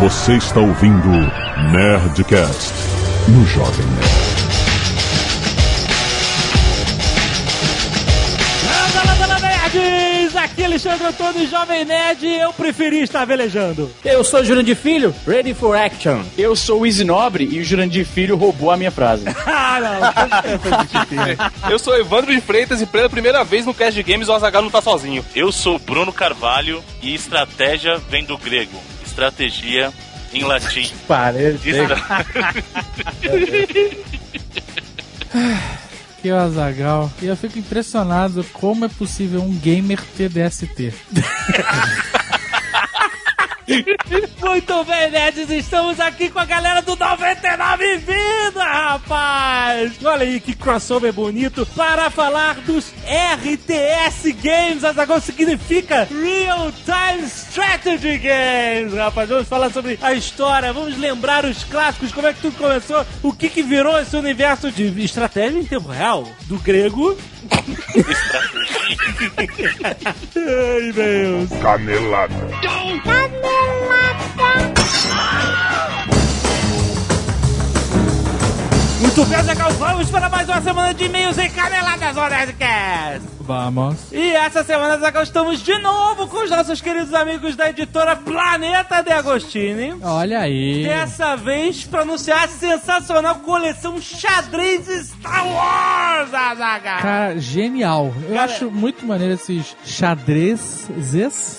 Você está ouvindo Nerdcast no Jovem Nerd. Nerds! Aqui é Alexandre Antônio, Jovem Nerd, eu preferi estar velejando. Eu sou o Jurandir Filho, ready for action. Eu sou o Easy Nobre e o Jurandir Filho roubou a minha frase. ah, não. eu sou Evandro de Freitas e pela primeira vez no Cast de Games o Azaghal não tá sozinho. Eu sou Bruno Carvalho e estratégia vem do grego. Estratégia em latim. Parece. Estra... é o Azagal e eu fico impressionado como é possível um gamer ter DST. Muito bem, nerds, estamos aqui com a galera do 99 Vida, rapaz! Olha aí que crossover bonito para falar dos RTS Games. Azaghal significa Real Time Strategy Games, rapaz. Vamos falar sobre a história, vamos lembrar os clássicos, como é que tudo começou, o que que virou esse universo de estratégia em tempo real, do grego. Ai, Deus. Canelada. Canelada. Muito bem, Zagal, vamos para mais uma semana de e-mails e caneladas Nerdcast. Vamos. E essa semana, Zagal, estamos de novo com os nossos queridos amigos da editora Planeta de Agostini. Olha aí. Dessa vez para anunciar a sensacional coleção Xadrez Star Wars, Azaghal. Cara, genial. Eu Cara... acho muito maneiro esses xadrezes.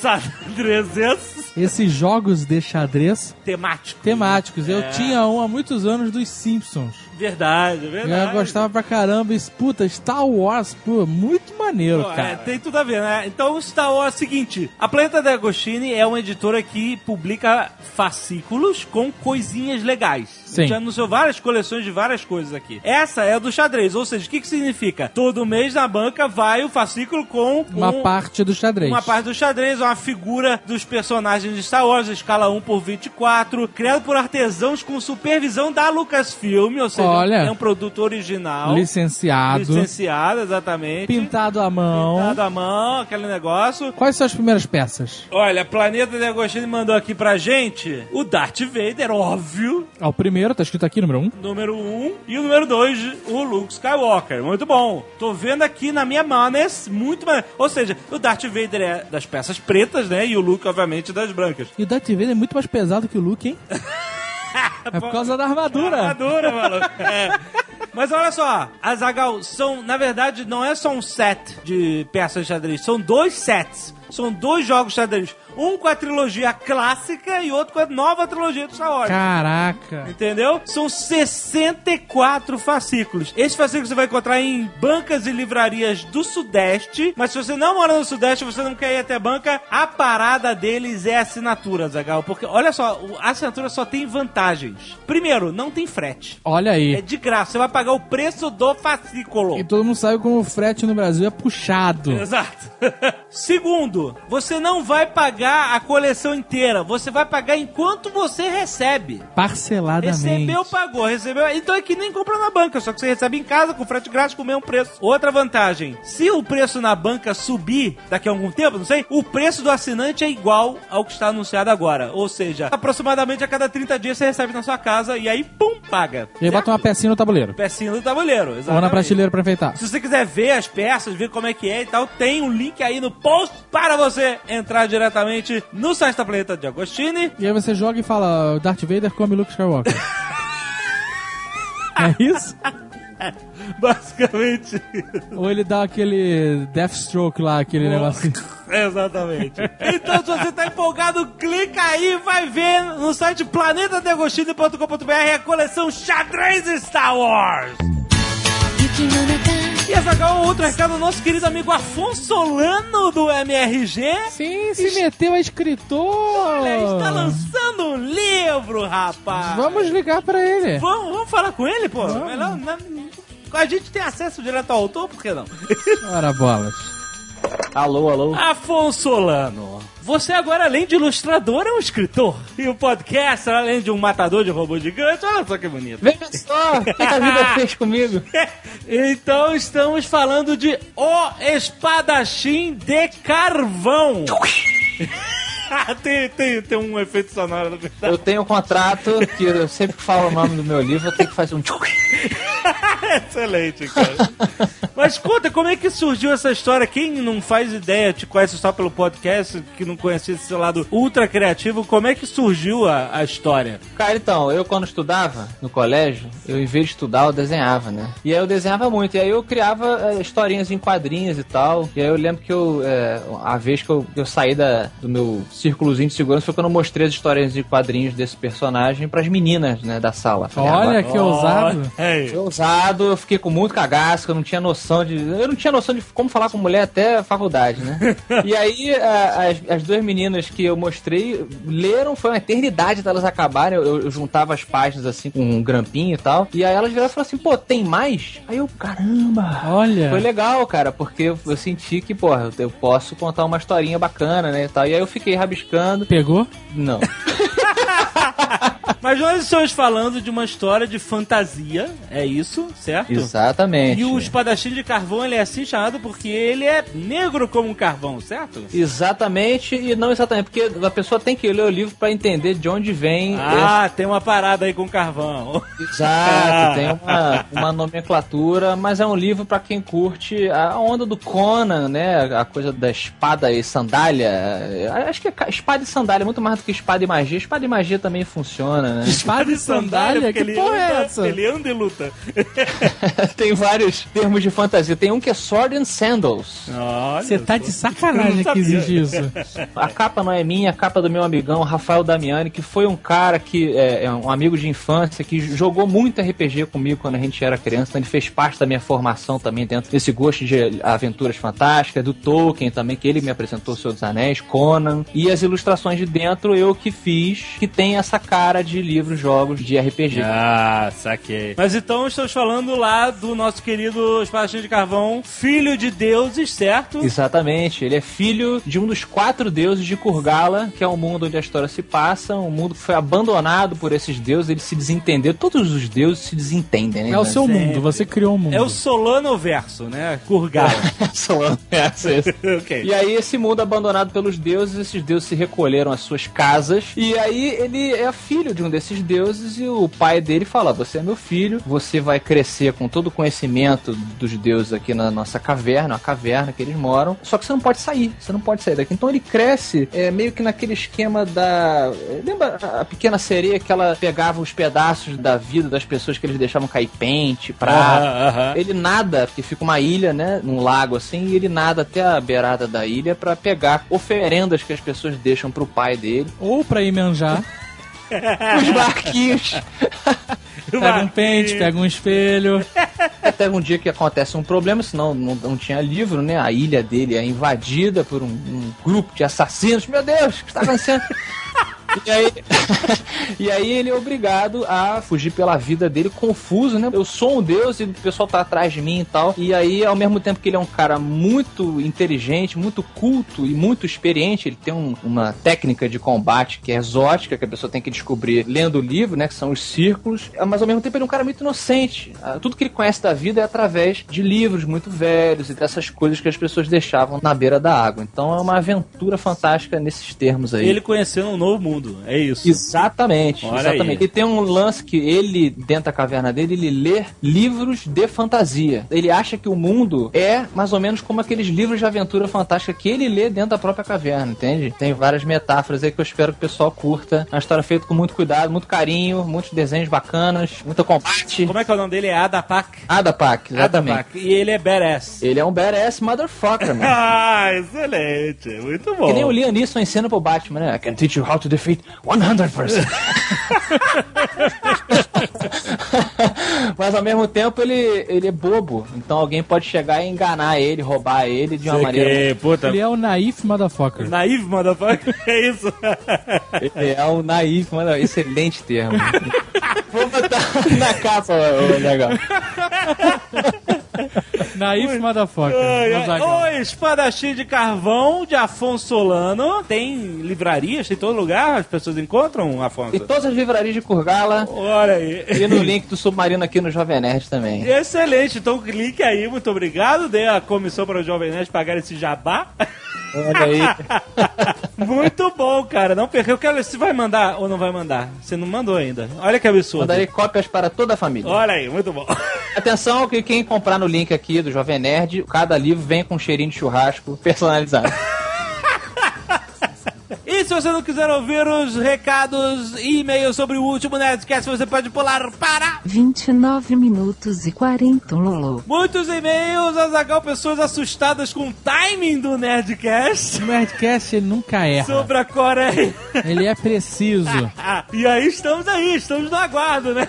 Xadrezes. Esses jogos de xadrez. Temáticos. Temáticos. É. Eu tinha um há muitos anos dos Simpsons. Verdade, verdade. Eu gostava pra caramba. E, puta, Star Wars, pô, muito maneiro, pô, cara. É, tem tudo a ver, né? Então, Star Wars é o seguinte: a Planeta de Agostini é uma editora que publica fascículos com coisinhas legais. Sim. Já anunciou várias coleções de várias coisas aqui. Essa é a do xadrez, ou seja, o que, que significa? Todo mês na banca vai o fascículo com uma um, parte do xadrez. Uma parte do xadrez, uma figura dos personagens de Star Wars, escala 1 por 24, criado por artesãos com supervisão da Lucasfilm, ou seja, Olha, é um produto original. Licenciado. Licenciado, exatamente. Pintado à mão. Pintado à mão, aquele negócio. Quais são as primeiras peças? Olha, Planeta de Agostini mandou aqui pra gente o Darth Vader, óbvio. É o primeiro, tá escrito aqui, número 1. Um. Número 1. Um, e o número 2, o Luke Skywalker. Muito bom. Tô vendo aqui na minha manes, muito maneiro. Ou seja, o Darth Vader é das peças pretas, né? E o Luke, obviamente, das brancas. E o Darth Vader é muito mais pesado que o Luke, hein? É por causa da armadura. armadura, mano. É. Mas olha só, as Azagal são, na verdade, não é só um set de peças de xadrez, são dois sets. São dois jogos de xadrez. Um com a trilogia clássica e outro com a nova trilogia do Star Wars. Caraca! Entendeu? São 64 fascículos. Esses fascículos você vai encontrar em bancas e livrarias do Sudeste. Mas se você não mora no Sudeste, você não quer ir até banca, a parada deles é assinatura, Zagal. Porque, olha só, a assinatura só tem vantagens. Primeiro, não tem frete. Olha aí. É de graça. Você vai pagar o preço do fascículo. E todo mundo sabe como o frete no Brasil é puxado. Exato. Segundo, você não vai pagar pagar a coleção inteira. Você vai pagar enquanto você recebe. Parceladamente. Recebeu, pagou. Recebeu. Então é que nem compra na banca, só que você recebe em casa com frete grátis com o mesmo preço. Outra vantagem: se o preço na banca subir daqui a algum tempo, não sei, o preço do assinante é igual ao que está anunciado agora. Ou seja, aproximadamente a cada 30 dias você recebe na sua casa e aí, pum, paga. E aí bota uma pecinha no tabuleiro. Pecinha no tabuleiro, exatamente. Ou na prateleira pra enfeitar. Se você quiser ver as peças, ver como é que é e tal, tem um link aí no post para você entrar diretamente no site da Planeta de Agostini. E aí você joga e fala: Darth Vader come Luke Skywalker. é isso? Basicamente. Ou ele dá aquele Deathstroke lá, aquele oh. negócio. Exatamente. então, se você tá empolgado, clica aí e vai ver no site planetadeagostini.com.br a coleção Xadrez Star Wars. E Azagal, outro recado, nosso querido amigo Afonso Solano do MRG. Sim, se es... meteu a escritor. Olha, está lançando um livro, rapaz. Vamos ligar pra ele. Vamos, vamos falar com ele, pô. Melhor, né? a gente tem acesso direto ao autor, por que não? Ora bolas. Alô, alô. Afonso Solano. Você agora, além de ilustrador, é um escritor. E o podcast, além de um matador de robô gigante, olha só que bonito. Vem só, o que a vida fez comigo? então estamos falando de O Espadachim de Carvão. tem, tem, tem um efeito sonoro no verdade. Eu tenho um contrato que eu sempre que falo o nome do meu livro, eu tenho que fazer um tchuc. Excelente, cara. Mas conta, como é que surgiu essa história? Quem não faz ideia, te conhece só pelo podcast, que não conhecia esse seu lado ultra criativo, como é que surgiu a, a história? Cara, então, eu quando estudava no colégio, eu em vez de estudar, eu desenhava, né? E aí eu desenhava muito, e aí eu criava é, historinhas em quadrinhos e tal. E aí eu lembro que eu, é, a vez que eu, eu saí da, do meu círculozinho de segurança foi quando eu mostrei as histórias de quadrinhos desse personagem pras meninas, né, da sala. Falei, Olha agora- que ousado. Foi ousado, eu fiquei com muito cagaço, eu não tinha noção de. Eu não tinha noção de como falar com mulher até a faculdade, né? e aí, a- as, as duas meninas que eu mostrei leram, foi uma eternidade delas acabarem. Eu, eu juntava as páginas assim com um grampinho e tal. E aí elas viraram e falaram assim: pô, tem mais? Aí eu, caramba! Olha. Foi legal, cara, porque eu, eu senti que, porra, eu, eu posso contar uma historinha bacana, né? E, tal. e aí eu fiquei rabiscando. Pegou? Não. Mas nós estamos falando de uma história de fantasia, é isso, certo? Exatamente. E o espadachim de carvão, ele é assim chamado porque ele é negro como um carvão, certo? Exatamente, e não exatamente, porque a pessoa tem que ler o livro pra entender de onde vem Ah, tem uma parada aí com carvão. Exato, tem uma, uma nomenclatura, mas é um livro pra quem curte a onda do Conan, né? A coisa da espada e sandália. Acho que é espada e sandália é muito mais do que espada e magia. Espada e magia também funciona, né? Espada e sandália? Que ele porra é essa? Ele anda e luta. tem vários termos de fantasia. Tem um que é Sword and Sandals. Você tá de sacanagem que existe isso. A capa não é minha, a capa é do meu amigão, Rafael Damiani, que foi um cara que é, é um amigo de infância que jogou muito RPG comigo quando a gente era criança. Então ele fez parte da minha formação também dentro desse gosto de aventuras fantásticas, do Tolkien também, que ele me apresentou o Senhor dos Anéis, Conan. E as ilustrações de dentro eu que fiz, que tem essa cara de livros, jogos de RPG. Ah, saquei. Mas então estamos falando lá do nosso querido espadachim de carvão, filho de deuses, certo? Exatamente, ele é filho de um dos quatro deuses de Kurgala, que é o mundo onde a história se passa, um mundo que foi abandonado por esses deuses, ele se desentendeu. Todos os deuses se desentendem, né? É o seu sempre. mundo, você criou o mundo. É o Solano verso, né? Kurgala. Solano verso, esse. ok. E aí, esse mundo abandonado pelos deuses, esses deuses se recolheram às suas casas. E aí, ele é filho de um desses deuses. E o pai dele fala: Você é meu filho, você vai crescer com todo o conhecimento dos deuses aqui na nossa caverna, a caverna que eles moram. Só que você não pode sair, você não pode sair daqui. Então, ele cresce é, meio que naquele esquema da. Lembra a pequena sereia que ela pegava os pedaços da vida das pessoas que eles deixavam cair pente, aham. Ele nada, porque fica uma ilha, né? Num lago assim, e ele nada até a beirada da ilha pra pegar oferendas que as pessoas deixam pro pai dele. Ou pra ir manjar, Os barquinhos. pega um pente, pega um espelho. Até um dia que acontece um problema, senão não, não tinha livro, né? A ilha dele é invadida por um, um grupo de assassinos. Meu Deus, o que está acontecendo? E aí, e aí ele é obrigado a fugir pela vida dele, confuso, né? Eu sou um deus e o pessoal tá atrás de mim e tal. E aí, ao mesmo tempo que ele é um cara muito inteligente, muito culto e muito experiente, ele tem um- uma técnica de combate que é exótica, que a pessoa tem que descobrir lendo o livro, né? Que são os círculos. Mas ao mesmo tempo ele é um cara muito inocente. Ah, Tudo que ele conhece da vida é através de livros muito velhos e dessas coisas que as pessoas deixavam na beira da água. Então é uma aventura fantástica nesses termos aí. Ele conhecendo um novo mundo, é isso. Exatamente, Olha exatamente. aí. E tem um lance que ele, dentro da caverna dele, ele lê livros de fantasia. Ele acha que o mundo é mais ou menos como aqueles livros de aventura fantástica que ele lê dentro da própria caverna, entende? Tem várias metáforas aí que eu espero que o pessoal curta. É uma história feita com muito cuidado, muito carinho, muitos desenhos bacanas, muito combate. Como é que é o nome dele? É Adapak. Adapak, exatamente. Adapak. E ele é badass. Ele é um badass motherfucker, mano. Ah, excelente. Muito bom. Que nem o Liam Neeson ensina pro Batman, né? I can teach you how to defeat 100%. Mas ao mesmo tempo ele, ele é bobo. Então alguém pode chegar e enganar ele, roubar ele de uma Sei maneira. que, puta. Ele é o naif motherfucker. Naive, motherfucker. É isso. Ele é um naif, mano. Excelente termo. Vou botar na capa, ô, legal. Naif. Azaghal. O espadachim de carvão de Afonso Solano. Tem livrarias, tem todo lugar, as pessoas encontram, Afonso? E todas as livrarias de Kurgala Olha aí. e no link do Submarino aqui no Jovem Nerd também. Excelente, então clique aí, muito obrigado. Dê a comissão para o Jovem Nerd pagar esse jabá. Olha aí. muito bom, cara. Não perca. Eu quero ver se vai mandar ou não vai mandar. Você não mandou ainda. Olha que absurdo. Mandarei cópias para toda a família. Olha aí, muito bom. Atenção que quem comprar no link aqui do Jovem Nerd, cada livro vem com um cheirinho de churrasco personalizado. E se você não quiser ouvir os recados e e-mails sobre o último Nerdcast, você pode pular para 29 minutos e 40, Lolo. muitos e-mails, Azagal, pessoas assustadas com o timing do Nerdcast O Nerdcast ele nunca erra. sobre a Coreia. Ele é preciso. E aí estamos aí, estamos no aguardo, né?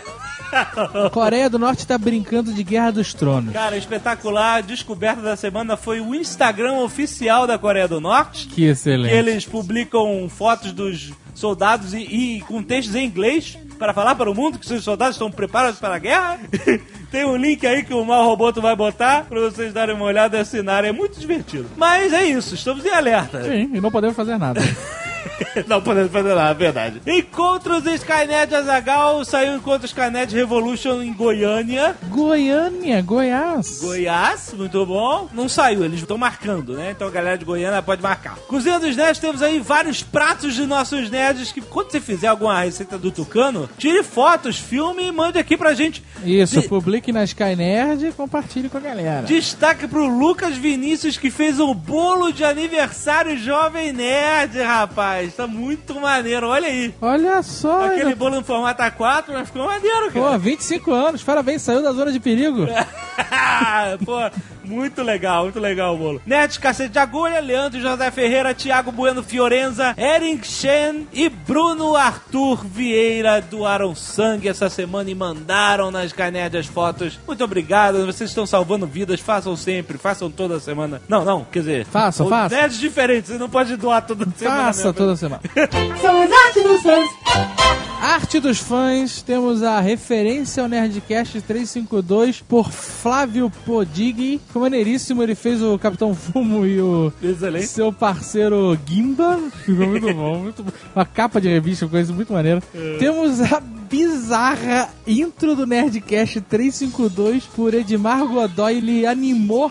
A Coreia do Norte tá brincando de Guerra dos Tronos. Cara, espetacular. A descoberta da semana foi o Instagram oficial da Coreia do Norte. Que excelente. Eles publicam fotos dos soldados e, e com textos em inglês para falar para o mundo que seus soldados estão preparados para a guerra. Tem um link aí que o Mal Roboto vai botar para vocês darem uma olhada e assinarem. É muito divertido. Mas é isso, estamos em alerta. Sim, e não podemos fazer nada. Não podemos fazer nada, é verdade. Encontros Skynet Azagal saiu Encontros Skynet Revolution em Goiânia. Goiânia, Goiás. Goiás, muito bom. Não saiu, eles estão marcando, né? Então a galera de Goiânia pode marcar. Cozinha dos Nerds, temos aí vários pratos de nossos nerds que quando você fizer alguma receita do Tucano, tire fotos, filme e mande aqui pra gente. Isso, De- publique na Sky Nerd e compartilhe com a galera. Destaque pro Lucas Vinícius que fez o bolo de aniversário Jovem Nerd, rapaz. Tá muito maneiro, olha aí. Olha só. Aquele bolo no formato A4, mas ficou maneiro, Pô, cara. 25 anos, parabéns, saiu da zona de perigo. Pô, muito legal, muito legal o bolo. Nerd Cacete de Agulha, Leandro José Ferreira, Thiago Bueno Fiorenza, Eric Shen e Bruno Arthur Vieira doaram sangue essa semana e mandaram nas Skynet as fotos. Muito obrigado, vocês estão salvando vidas, façam sempre, façam toda semana. Não, não, quer dizer... Façam, façam. Nerds diferentes, você não pode doar toda semana. Passa né? toda semana. São dos fãs. Arte dos fãs, temos a referência ao Nerdcast 352 por Flávio Podigui. Foi maneiríssimo, ele fez o Capitão Fumo e o Excelente. seu parceiro Gimba. Ficou muito bom, muito bom. Uma capa de revista, coisa muito maneira. Temos a bizarra intro do Nerdcast 352 por Edmar Godoy. Ele animou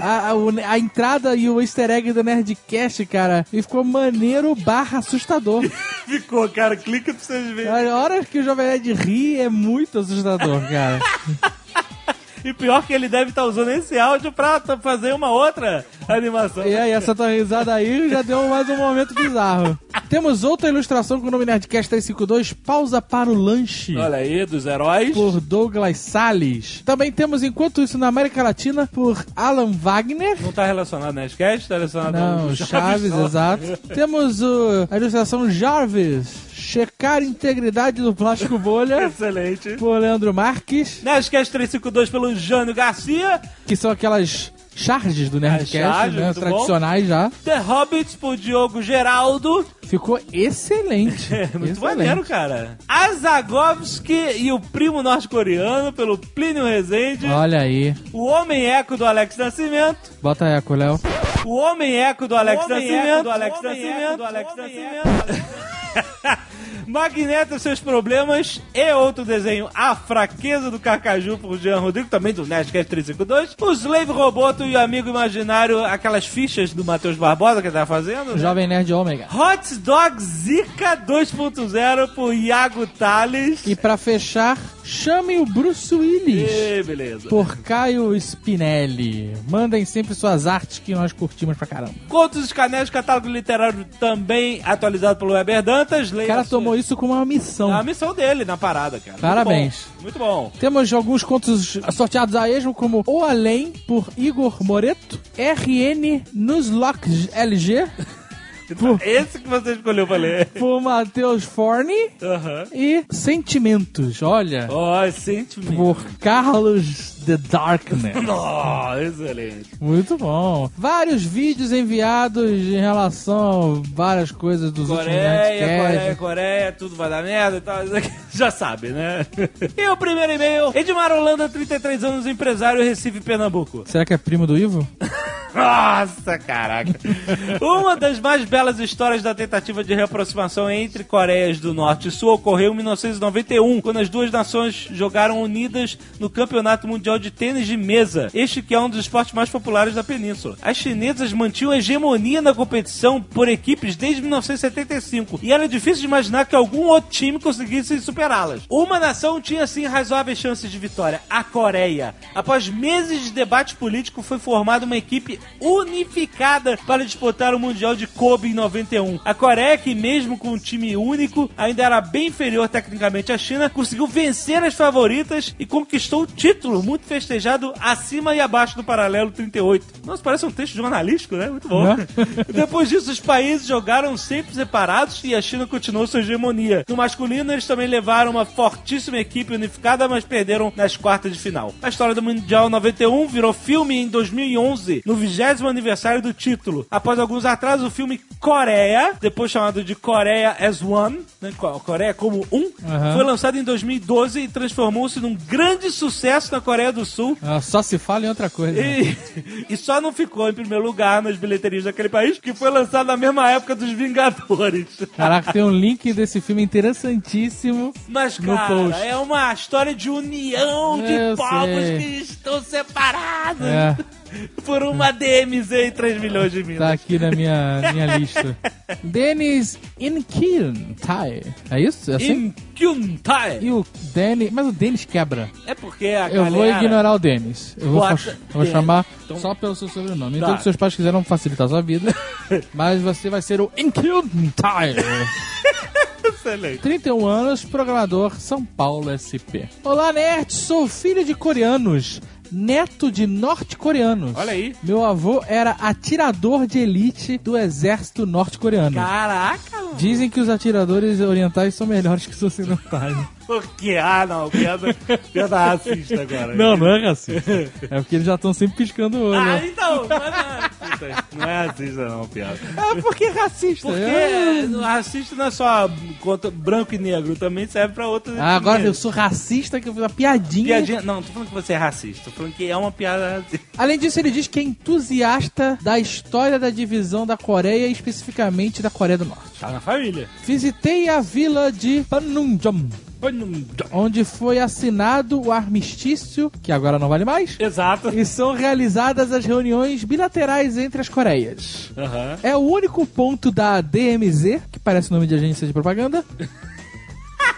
a, a, o- a entrada e o easter egg do Nerdcast, cara. E ficou maneiro barra assustador. Ficou, cara, clica pra vocês verem. A hora que o Jovem Nerd ri é muito assustador, cara. E pior que ele deve estar usando esse áudio pra fazer uma outra animação. E aí, essa tua risada aí já deu mais um momento bizarro. Temos outra ilustração com o nome Nerdcast 352, Pausa para o Lanche. Olha aí, dos heróis. Por Douglas Salles. Também temos, enquanto isso, na América Latina, por Alan Wagner. Não tá relacionado Nerdcast, tá relacionado Não, Chaves, só. exato. Temos o- a ilustração Jarvis. Checar a integridade do plástico bolha. Excelente. por Leandro Marques. Nerdcast 352 pelo Jânio Garcia. Que são aquelas charges do Nerdcast, charges, né? muito bom. Tradicionais já. The Hobbits por Diogo Geraldo. Ficou excelente. É, muito excelente. maneiro, cara. Azagovski e o primo norte-coreano pelo Plínio Rezende. Olha aí. O Homem Eco do Alex Nascimento. Bota eco, Léo. O Homem Eco do Alex Nascimento. Do Alex Nascimento. Eco do Alex Nascimento. Magneto e seus problemas e outro desenho A Fraqueza do Carcaju por Jean Rodrigo, também do Nerdcast 352. O Slave Roboto e o Amigo Imaginário, aquelas fichas do Matheus Barbosa que ele tá fazendo. né? Jovem Nerd Ômega. Hot Dog Zika 2.0 por Iago Tales. E pra fechar, chame o Bruce Willis. E, beleza. Por Caio Spinelli. Mandem sempre suas artes que nós curtimos pra caramba. Contos Escanéis, catálogo literário também atualizado pelo Weber Dantas. O cara tomou isso como uma missão. É a missão dele na parada, cara. Muito Parabéns. bom, Muito bom. Temos alguns contos sorteados a esmo, como O Além, por Igor Moreto. RN Nuzlocke LG, Por- Esse que você escolheu pra ler. por Matheus Forne. Aham. E Sentimentos, olha, Ó, sentimento. por Carlos The Darkness. Nó, excelente. Muito bom. Vários vídeos enviados em relação a várias coisas dos últimos Coreia, Coreia. Coreia, tudo vai dar merda e tal. Já sabe, né? E o primeiro e-mail, Edmar Holanda, 33 anos, empresário, Recife, Pernambuco. Será que é primo do Ivo? Nossa, caraca. Uma das mais belas histórias da tentativa de reaproximação entre Coreias do Norte e Sul ocorreu em 1991, quando as duas nações jogaram unidas no Campeonato Mundial de Tênis de Mesa, este que é um dos esportes mais populares da península. As chinesas mantinham a hegemonia na competição por equipes desde 1975, e era difícil de imaginar que algum outro time conseguisse superá-las. Uma nação tinha, sim, razoáveis chances de vitória, a Coreia. Após meses de debate político, foi formada uma equipe unificada para disputar o Mundial de Kobe em 91. A Coreia, que mesmo com um time único, ainda era bem inferior tecnicamente à China, conseguiu vencer as favoritas e conquistou o título, muito festejado acima e abaixo do paralelo 38. Nossa, parece um texto jornalístico, né? Muito bom. Depois disso, os países jogaram sempre separados e a China continuou sua hegemonia. No masculino, eles também levaram uma fortíssima equipe unificada, mas perderam nas quartas de final. A história do Mundial 91 virou filme em 2011, no 20 aniversário do título. Após alguns atrasos, o filme Coreia, depois chamado de Coreia as One, né, Co- Coreia como um, Aham. foi lançado em 2012 e transformou-se num grande sucesso na Coreia do Sul. Ah, só se fala em outra coisa. E, e só não ficou em primeiro lugar nas bilheterias daquele país, que foi lançado na mesma época dos Vingadores. Caraca, tem um link desse filme interessantíssimo. Mas, cara, é uma história de união de Eu povos sei. que estão separados É, por uma DMZ e 3 milhões de minas. tá aqui na minha, minha lista. Denis Inkyuntai. É isso? É assim? Em Kyuntae. E o Denis... Mas o Denis quebra. É porque a Eu vou galera- ignorar o Denis. Eu vou, Bota vou chamar Então- só pelo seu sobrenome. Tá. Então, que seus pais quiseram facilitar a sua vida. mas você vai ser o Inkyuntai. Excelente. 31 anos, programador, São Paulo SP. Olá, nerd! Sou filho de coreanos, neto de norte-coreanos. Olha aí. Meu avô era atirador de elite do exército norte-coreano. Caraca, mano. Dizem que os atiradores orientais são melhores que os ocidentais. Por quê? Ah, não. Piada, piada racista agora. não, não é racista. É porque eles já estão sempre piscando o olho. Ah, então. Não é racista. Não é racista, não, piada. É porque é racista. Porque É. racista não é só contra branco e negro, também serve pra outros. Ah, agora eu sou racista, que eu fiz uma piadinha. Piadinha. Não, não tô falando que você é racista. Tô falando que é uma piada racista. Além disso, ele diz que é entusiasta da história da divisão da Coreia, especificamente da Coreia do Norte. Tá na família. Visitei a vila de Panmunjom, onde foi assinado o armistício, que agora não vale mais, Exato. e são realizadas as reuniões bilaterais entre as Coreias. Aham. É o único ponto da DMZ, que parece nome de agência de propaganda,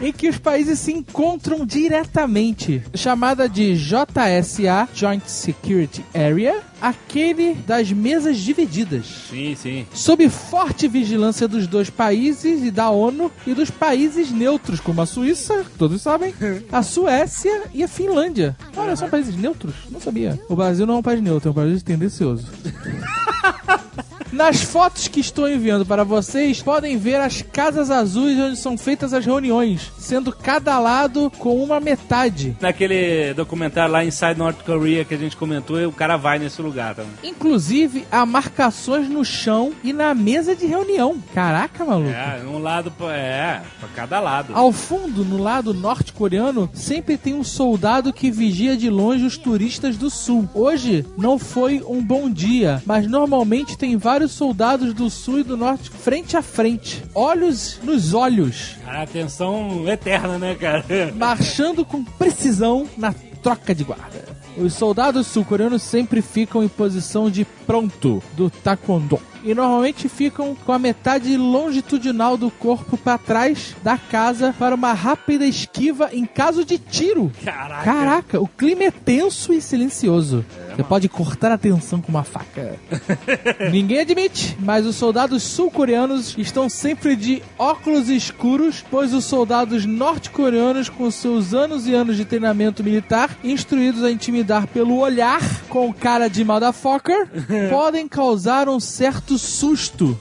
em que os países se encontram diretamente, chamada de JSA, Joint Security Area, aquele das mesas divididas. Sim, sim. Sob forte vigilância dos dois países e da ONU e dos países neutros, como a Suíça, todos sabem, a Suécia e a Finlândia. Olha, são países neutros? Não sabia. O Brasil não é um país neutro, é um país tendencioso. Nas fotos que estou enviando para vocês, podem ver as casas azuis onde são feitas as reuniões, sendo cada lado com uma metade. Naquele documentário lá Inside North Korea que a gente comentou, o cara vai nesse lugar também. Inclusive, há marcações no chão e na mesa de reunião. Caraca, maluco. É, um lado, é, pra cada lado. Ao fundo, no lado norte-coreano, sempre tem um soldado que vigia de longe os turistas do sul. Hoje não foi um bom dia, mas normalmente tem vários soldados do sul e do norte frente a frente, olhos nos olhos, A atenção eterna, né, cara? marchando com precisão na troca de guarda. Os soldados sul-coreanos sempre ficam em posição de pronto do taekwondo. E normalmente ficam com a metade longitudinal do corpo para trás da casa para uma rápida esquiva em caso de tiro. Caraca. Caraca, o clima é tenso e silencioso. Você pode cortar a tensão com uma faca. Ninguém admite, mas os soldados sul-coreanos estão sempre de óculos escuros, pois os soldados norte-coreanos, com seus anos e anos de treinamento militar, instruídos a intimidar pelo olhar com cara de motherfucker, podem causar um certo susto.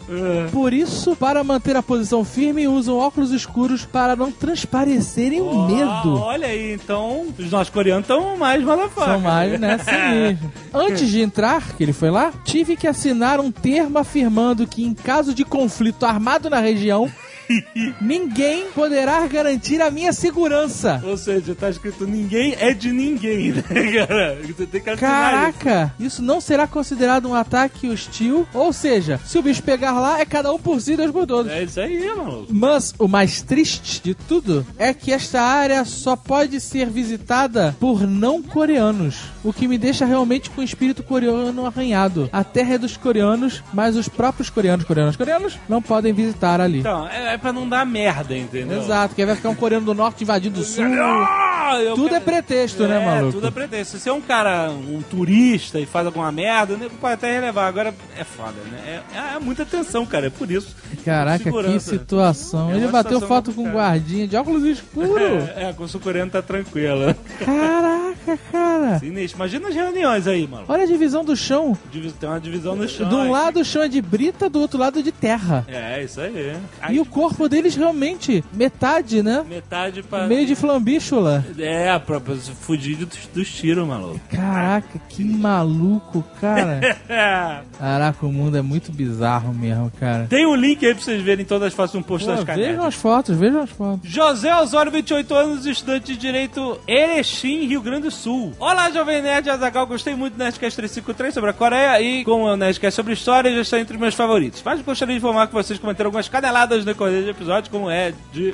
Por isso, para manter a posição firme, usam óculos escuros para não transparecerem o Ó, medo. Olha aí, então os norte-coreanos estão mais motherfucker. São mais, né? Assim mesmo. Antes de entrar, que ele foi lá, tive que assinar um termo afirmando que em caso de conflito armado na região, Ninguém poderá garantir a minha segurança. Ou seja, tá escrito ninguém é de ninguém, né, cara? Você tem que assinar isso. Caraca, isso não será considerado um ataque hostil. Ou seja, se o bicho pegar lá, é cada um por si, Deus por todos. É isso aí, maluco. Mas o mais triste de tudo é que esta área só pode ser visitada por não coreanos, o que me deixa realmente com o espírito coreano arranhado. A terra é dos coreanos, mas os próprios coreanos, coreanos, coreanos, não podem visitar ali. Então, é, é pra não dar merda, entendeu? Exato, que vai ficar um coreano do norte invadindo o sul. Ah, eu Tudo quero- é pretexto, né, É, maluco? tudo é pretexto. Se você é um cara, um turista e faz alguma merda, nego pode até relevar. Agora é foda, né? É, é muita tensão, cara. É por isso. Caraca, que situação. É Ele bateu situação foto com um guardinha de óculos escuros. É, é, com o sul-coreano tá tranquilo. Caraca, cara. Sinistro. Imagina as reuniões aí, mano. Olha a divisão do chão. Tem uma divisão no chão. De um aí. lado o chão é de brita, do outro lado de terra. É, isso aí. aí E o corpo deles realmente, metade, né? Metade pra. Meio de flambíchula. É, pra, pra fugir dos, dos tiros, maluco. Caraca, que maluco, cara. Caraca, o mundo é muito bizarro mesmo, cara. Tem um link aí pra vocês verem todas as fotos no post Pô, das vejam canetas. as fotos, vejam as fotos. José Osório, 28 anos, estudante de Direito Erechim, Rio Grande do Sul. Olá, Jovem Nerd Azagal, gostei muito do Nerdcast 353 sobre a Coreia e, como é o Nerdcast sobre história, já está entre os meus favoritos. Mas gostaria de informar que vocês comentaram algumas caneladas no decorrer do episódio, como é de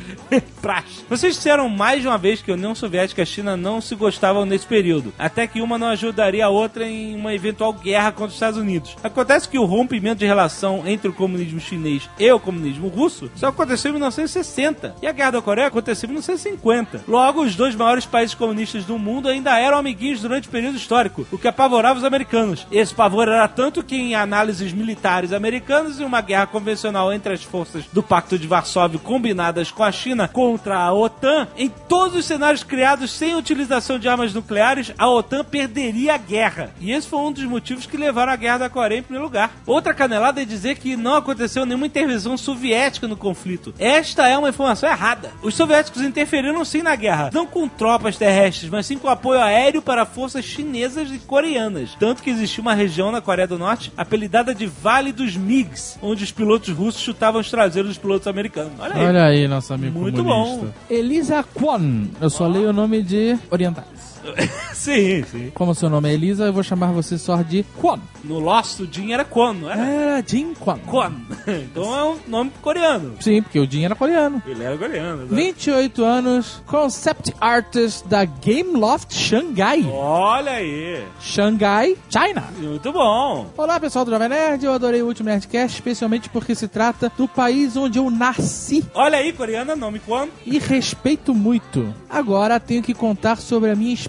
praxe. Vocês disseram mais de uma vez que a União Soviética e a China não se gostavam nesse período, até que uma não ajudaria a outra em uma eventual guerra contra os Estados Unidos. Acontece que o rompimento de relação entre o comunismo chinês e o comunismo russo só aconteceu em 1960, e a Guerra da Coreia aconteceu em 1950. Logo, os dois maiores países comunistas do mundo ainda eram amiguinhos durante o período histórico, o que apavorava os americanos. Esse pavor era tanto que em análises militares americanas e uma guerra convencional entre as forças do Pacto de Varsóvia combinadas com a China contra a OTAN, em todos os cenários criados sem utilização de armas nucleares, a OTAN perderia a guerra. E esse foi um dos motivos que levaram a Guerra da Coreia em primeiro lugar. Outra canelada é dizer que não aconteceu nenhuma intervenção soviética no conflito. Esta é uma informação errada. Os soviéticos interferiram sim na guerra, não com tropas terrestres, mas sim com apoio aéreo para forças chinesas e coreanas. Tanto que existia uma região na Coreia do Norte apelidada de Vale dos MiGs, onde os pilotos russos chutavam os traseiros dos pilotos americanos. Olha aí. Olha aí, nosso amigo Muito comunista. bom. Elisa Kwon. Eu só leio o nome de orientais. sim, sim. Como seu nome é Elisa, eu vou chamar você só de Kwon. No Lost, o Jin era Kwon, não era? Era Jin Kwon. Kwon. Então é um nome coreano. Sim, porque o Jin era coreano. Ele era coreano. né? 28 anos, concept artist da Gameloft Shanghai. Olha aí. Shanghai, China. Muito bom. Olá pessoal do Jovem Nerd, eu adorei o último Nerdcast, especialmente porque se trata do país onde eu nasci Olha aí, coreana, nome Kwon. e respeito muito. Agora tenho que contar sobre a minha experiência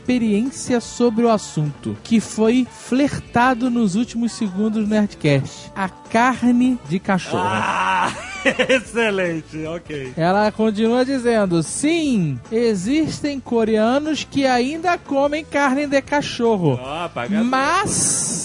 sobre o assunto, que foi flertado nos últimos segundos do Nerdcast. A carne de cachorro. Ah, excelente. Ok. Ela continua dizendo: sim, existem coreanos que ainda comem carne de cachorro. Apaga Mas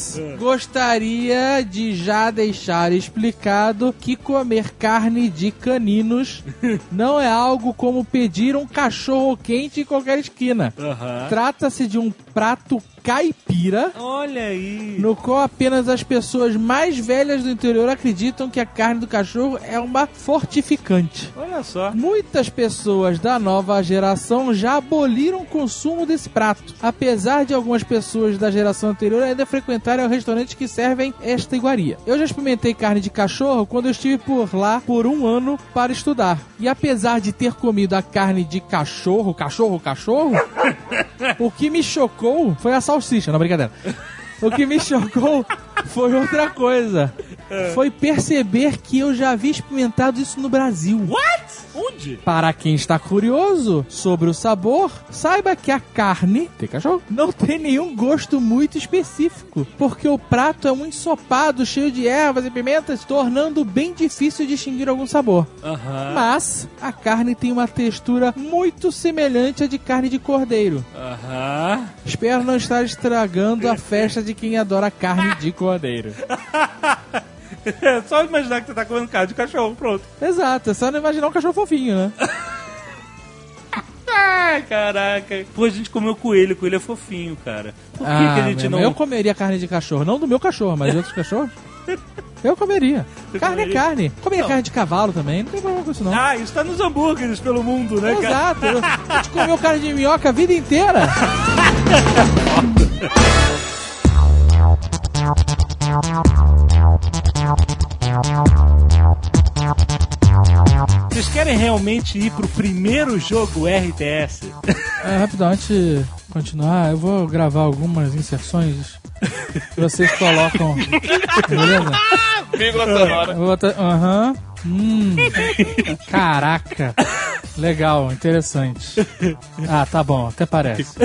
gostaria de já deixar explicado que comer carne de caninos não é algo como pedir um cachorro quente em qualquer esquina. Aham. Trata-se de um prato caipira Olha aí. no qual apenas as pessoas mais velhas do interior acreditam que a carne do cachorro é uma fortificante. Olha só. Muitas pessoas da nova geração já aboliram o consumo desse prato, apesar de algumas pessoas da geração anterior ainda frequentarem restaurantes que servem esta iguaria. Eu já experimentei carne de cachorro quando eu estive por lá por um ano para estudar. E apesar de ter comido a carne de cachorro, cachorro, cachorro, o que me chocou foi a salsicha, não brincadeira. O que me chocou foi outra coisa. Foi perceber que eu já havia experimentado isso no Brasil. What? Onde? Para quem está curioso sobre o sabor, saiba que a carne tem cachorro não tem nenhum gosto muito específico, porque o prato é um ensopado cheio de ervas e pimentas, tornando bem difícil distinguir algum sabor. Mas a carne tem uma textura muito semelhante à de carne de cordeiro. Espero não estar estragando a festa de quem adora carne de cordeiro. É só imaginar que você tá comendo carne de cachorro, pronto. Exato, é só não imaginar um cachorro fofinho, né? Ai, caraca. Pô, a gente comeu coelho, coelho é fofinho, cara. Por que, que a gente não. Eu comeria carne de cachorro, não do meu cachorro, mas de outros cachorros. Eu comeria. carne comeria? é carne. Comeria Não. carne de cavalo também, não tem problema com isso não. Ah, isso tá nos hambúrgueres pelo mundo, né, cara? Exato. A gente comeu carne de minhoca a vida inteira. Vocês querem realmente ir pro primeiro jogo RTS? É, rapidão, antes de continuar, eu vou gravar algumas inserções que vocês colocam. Beleza? Vírgula sonora. Aham. Hum. Caraca. Legal, interessante. Ah, tá bom, até parece.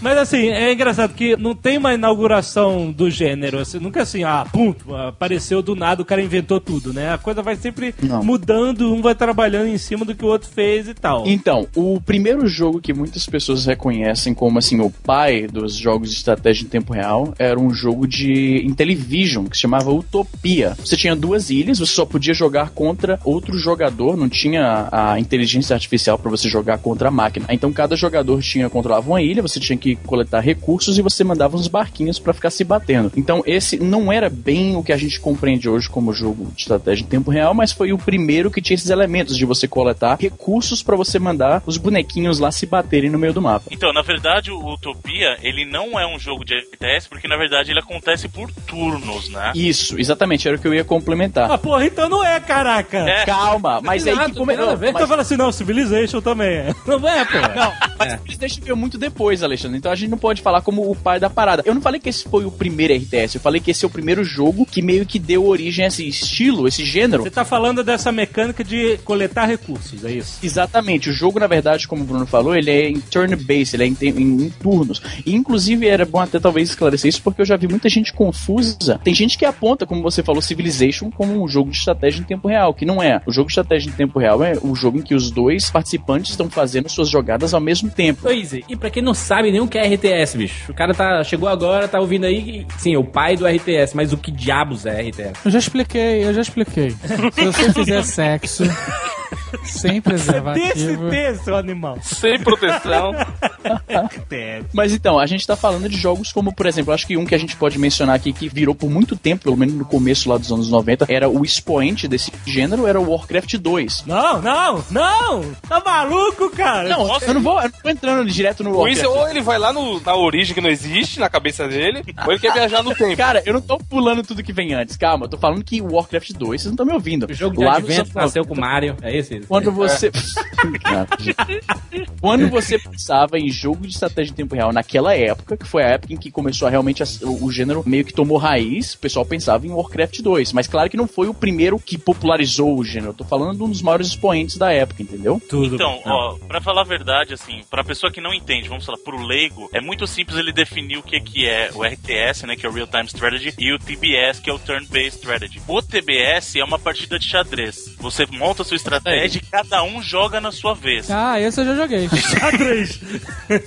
Mas assim, é engraçado que não tem uma inauguração do gênero. Assim, nunca assim, ah, pum, apareceu do nada, o cara inventou tudo, né? A coisa vai sempre Não. mudando, um vai trabalhando em cima do que o outro fez e tal. Então, o primeiro jogo que muitas pessoas reconhecem como assim o pai dos jogos de estratégia em tempo real era um jogo de Intellivision que se chamava Utopia. Você tinha duas ilhas, você só podia jogar contra outro jogador, não tinha a inteligência artificial para você jogar contra a máquina. Então cada jogador tinha controlava uma ilha, você tinha que coletar recursos e você mandava uns barquinhos para ficar se batendo. Então esse não era bem o que a gente compreende hoje como jogo de estratégia em tempo real, mas foi o primeiro que tinha esses elementos de você coletar recursos para você mandar os bonequinhos lá se baterem no meio do mapa. Então, na verdade, o Utopia, ele não é um jogo de RTS, porque na verdade ele acontece por turnos, né? Isso, exatamente, era o que eu ia complementar. Ah, porra, então não é, caraca. É. Calma, mas aí Nada, que come... não tem nada a ver. Então fala assim, não, Civilization também é. Não é, pô. Não, mas eles deixam ver muito depois, Alexandre. Então a gente não pode falar como o pai da parada. Eu não falei que esse foi o primeiro RTS, eu falei que esse é o primeiro jogo que meio que deu origem a esse estilo, esse gênero. Você tá falando dessa mecânica de coletar recursos, é isso? Exatamente, o jogo, na verdade, como o Bruno falou, ele é em turn-based, ele é em, em- em turnos. E, inclusive, era bom até talvez esclarecer isso, porque eu já vi muita gente confusa. Tem gente que aponta, como você falou, Civilization como um jogo de estratégia em tempo real, que não é. O jogo de estratégia em tempo real é o jogo em que os dois participantes estão fazendo suas jogadas ao mesmo tempo. Easy, e pra quem não sabe nem o que é RTS, bicho, o cara tá, chegou agora, tá ouvindo aí, que- sim, é o pai do RTS, mas o que diabos é RTS? Eu já expliquei, eu já expliquei. Se você fizer sexo sem preservativo. DST, seu animal. Sem proteção. Mas então, a gente tá falando de jogos como, por exemplo, acho que um que a gente pode mencionar aqui que virou por muito tempo, pelo menos no começo lá dos anos 90, era o expoente desse gênero, era o Warcraft 2. Não, não, não! Tá maluco, cara? Não, eu não vou, eu não tô entrando direto no Warcraft. Ou ele vai lá no- na origem que não existe, na cabeça dele, ou ele quer viajar no tempo. Cara, eu não tô pulando tudo que vem antes, calma, eu tô falando que o Warcraft 2, vocês não estão me ouvindo. O jogo de Lá advento nasceu 90, com o Mario, é esse? Quando você. Quando você pensava em jogo de estratégia em tempo real naquela época, que foi a época em que começou a realmente a- o, o gênero meio que tomou raiz, o pessoal pensava em Warcraft 2. Mas claro que não foi o primeiro que popularizou o gênero. Eu tô falando de um dos maiores expoentes da época, entendeu? Tudo. Então, ó, pra falar a verdade, assim, pra pessoa que não entende, vamos falar, pro leigo, é muito simples ele definir o que que é o RTS, né, que é o Real Time Strategy, e o TBS, que é o Turn-Based Strategy. O TBS é uma partida de xadrez. Você monta a sua estratégia e cada um joga na sua vez. Ah, esse eu já joguei. Xadrez.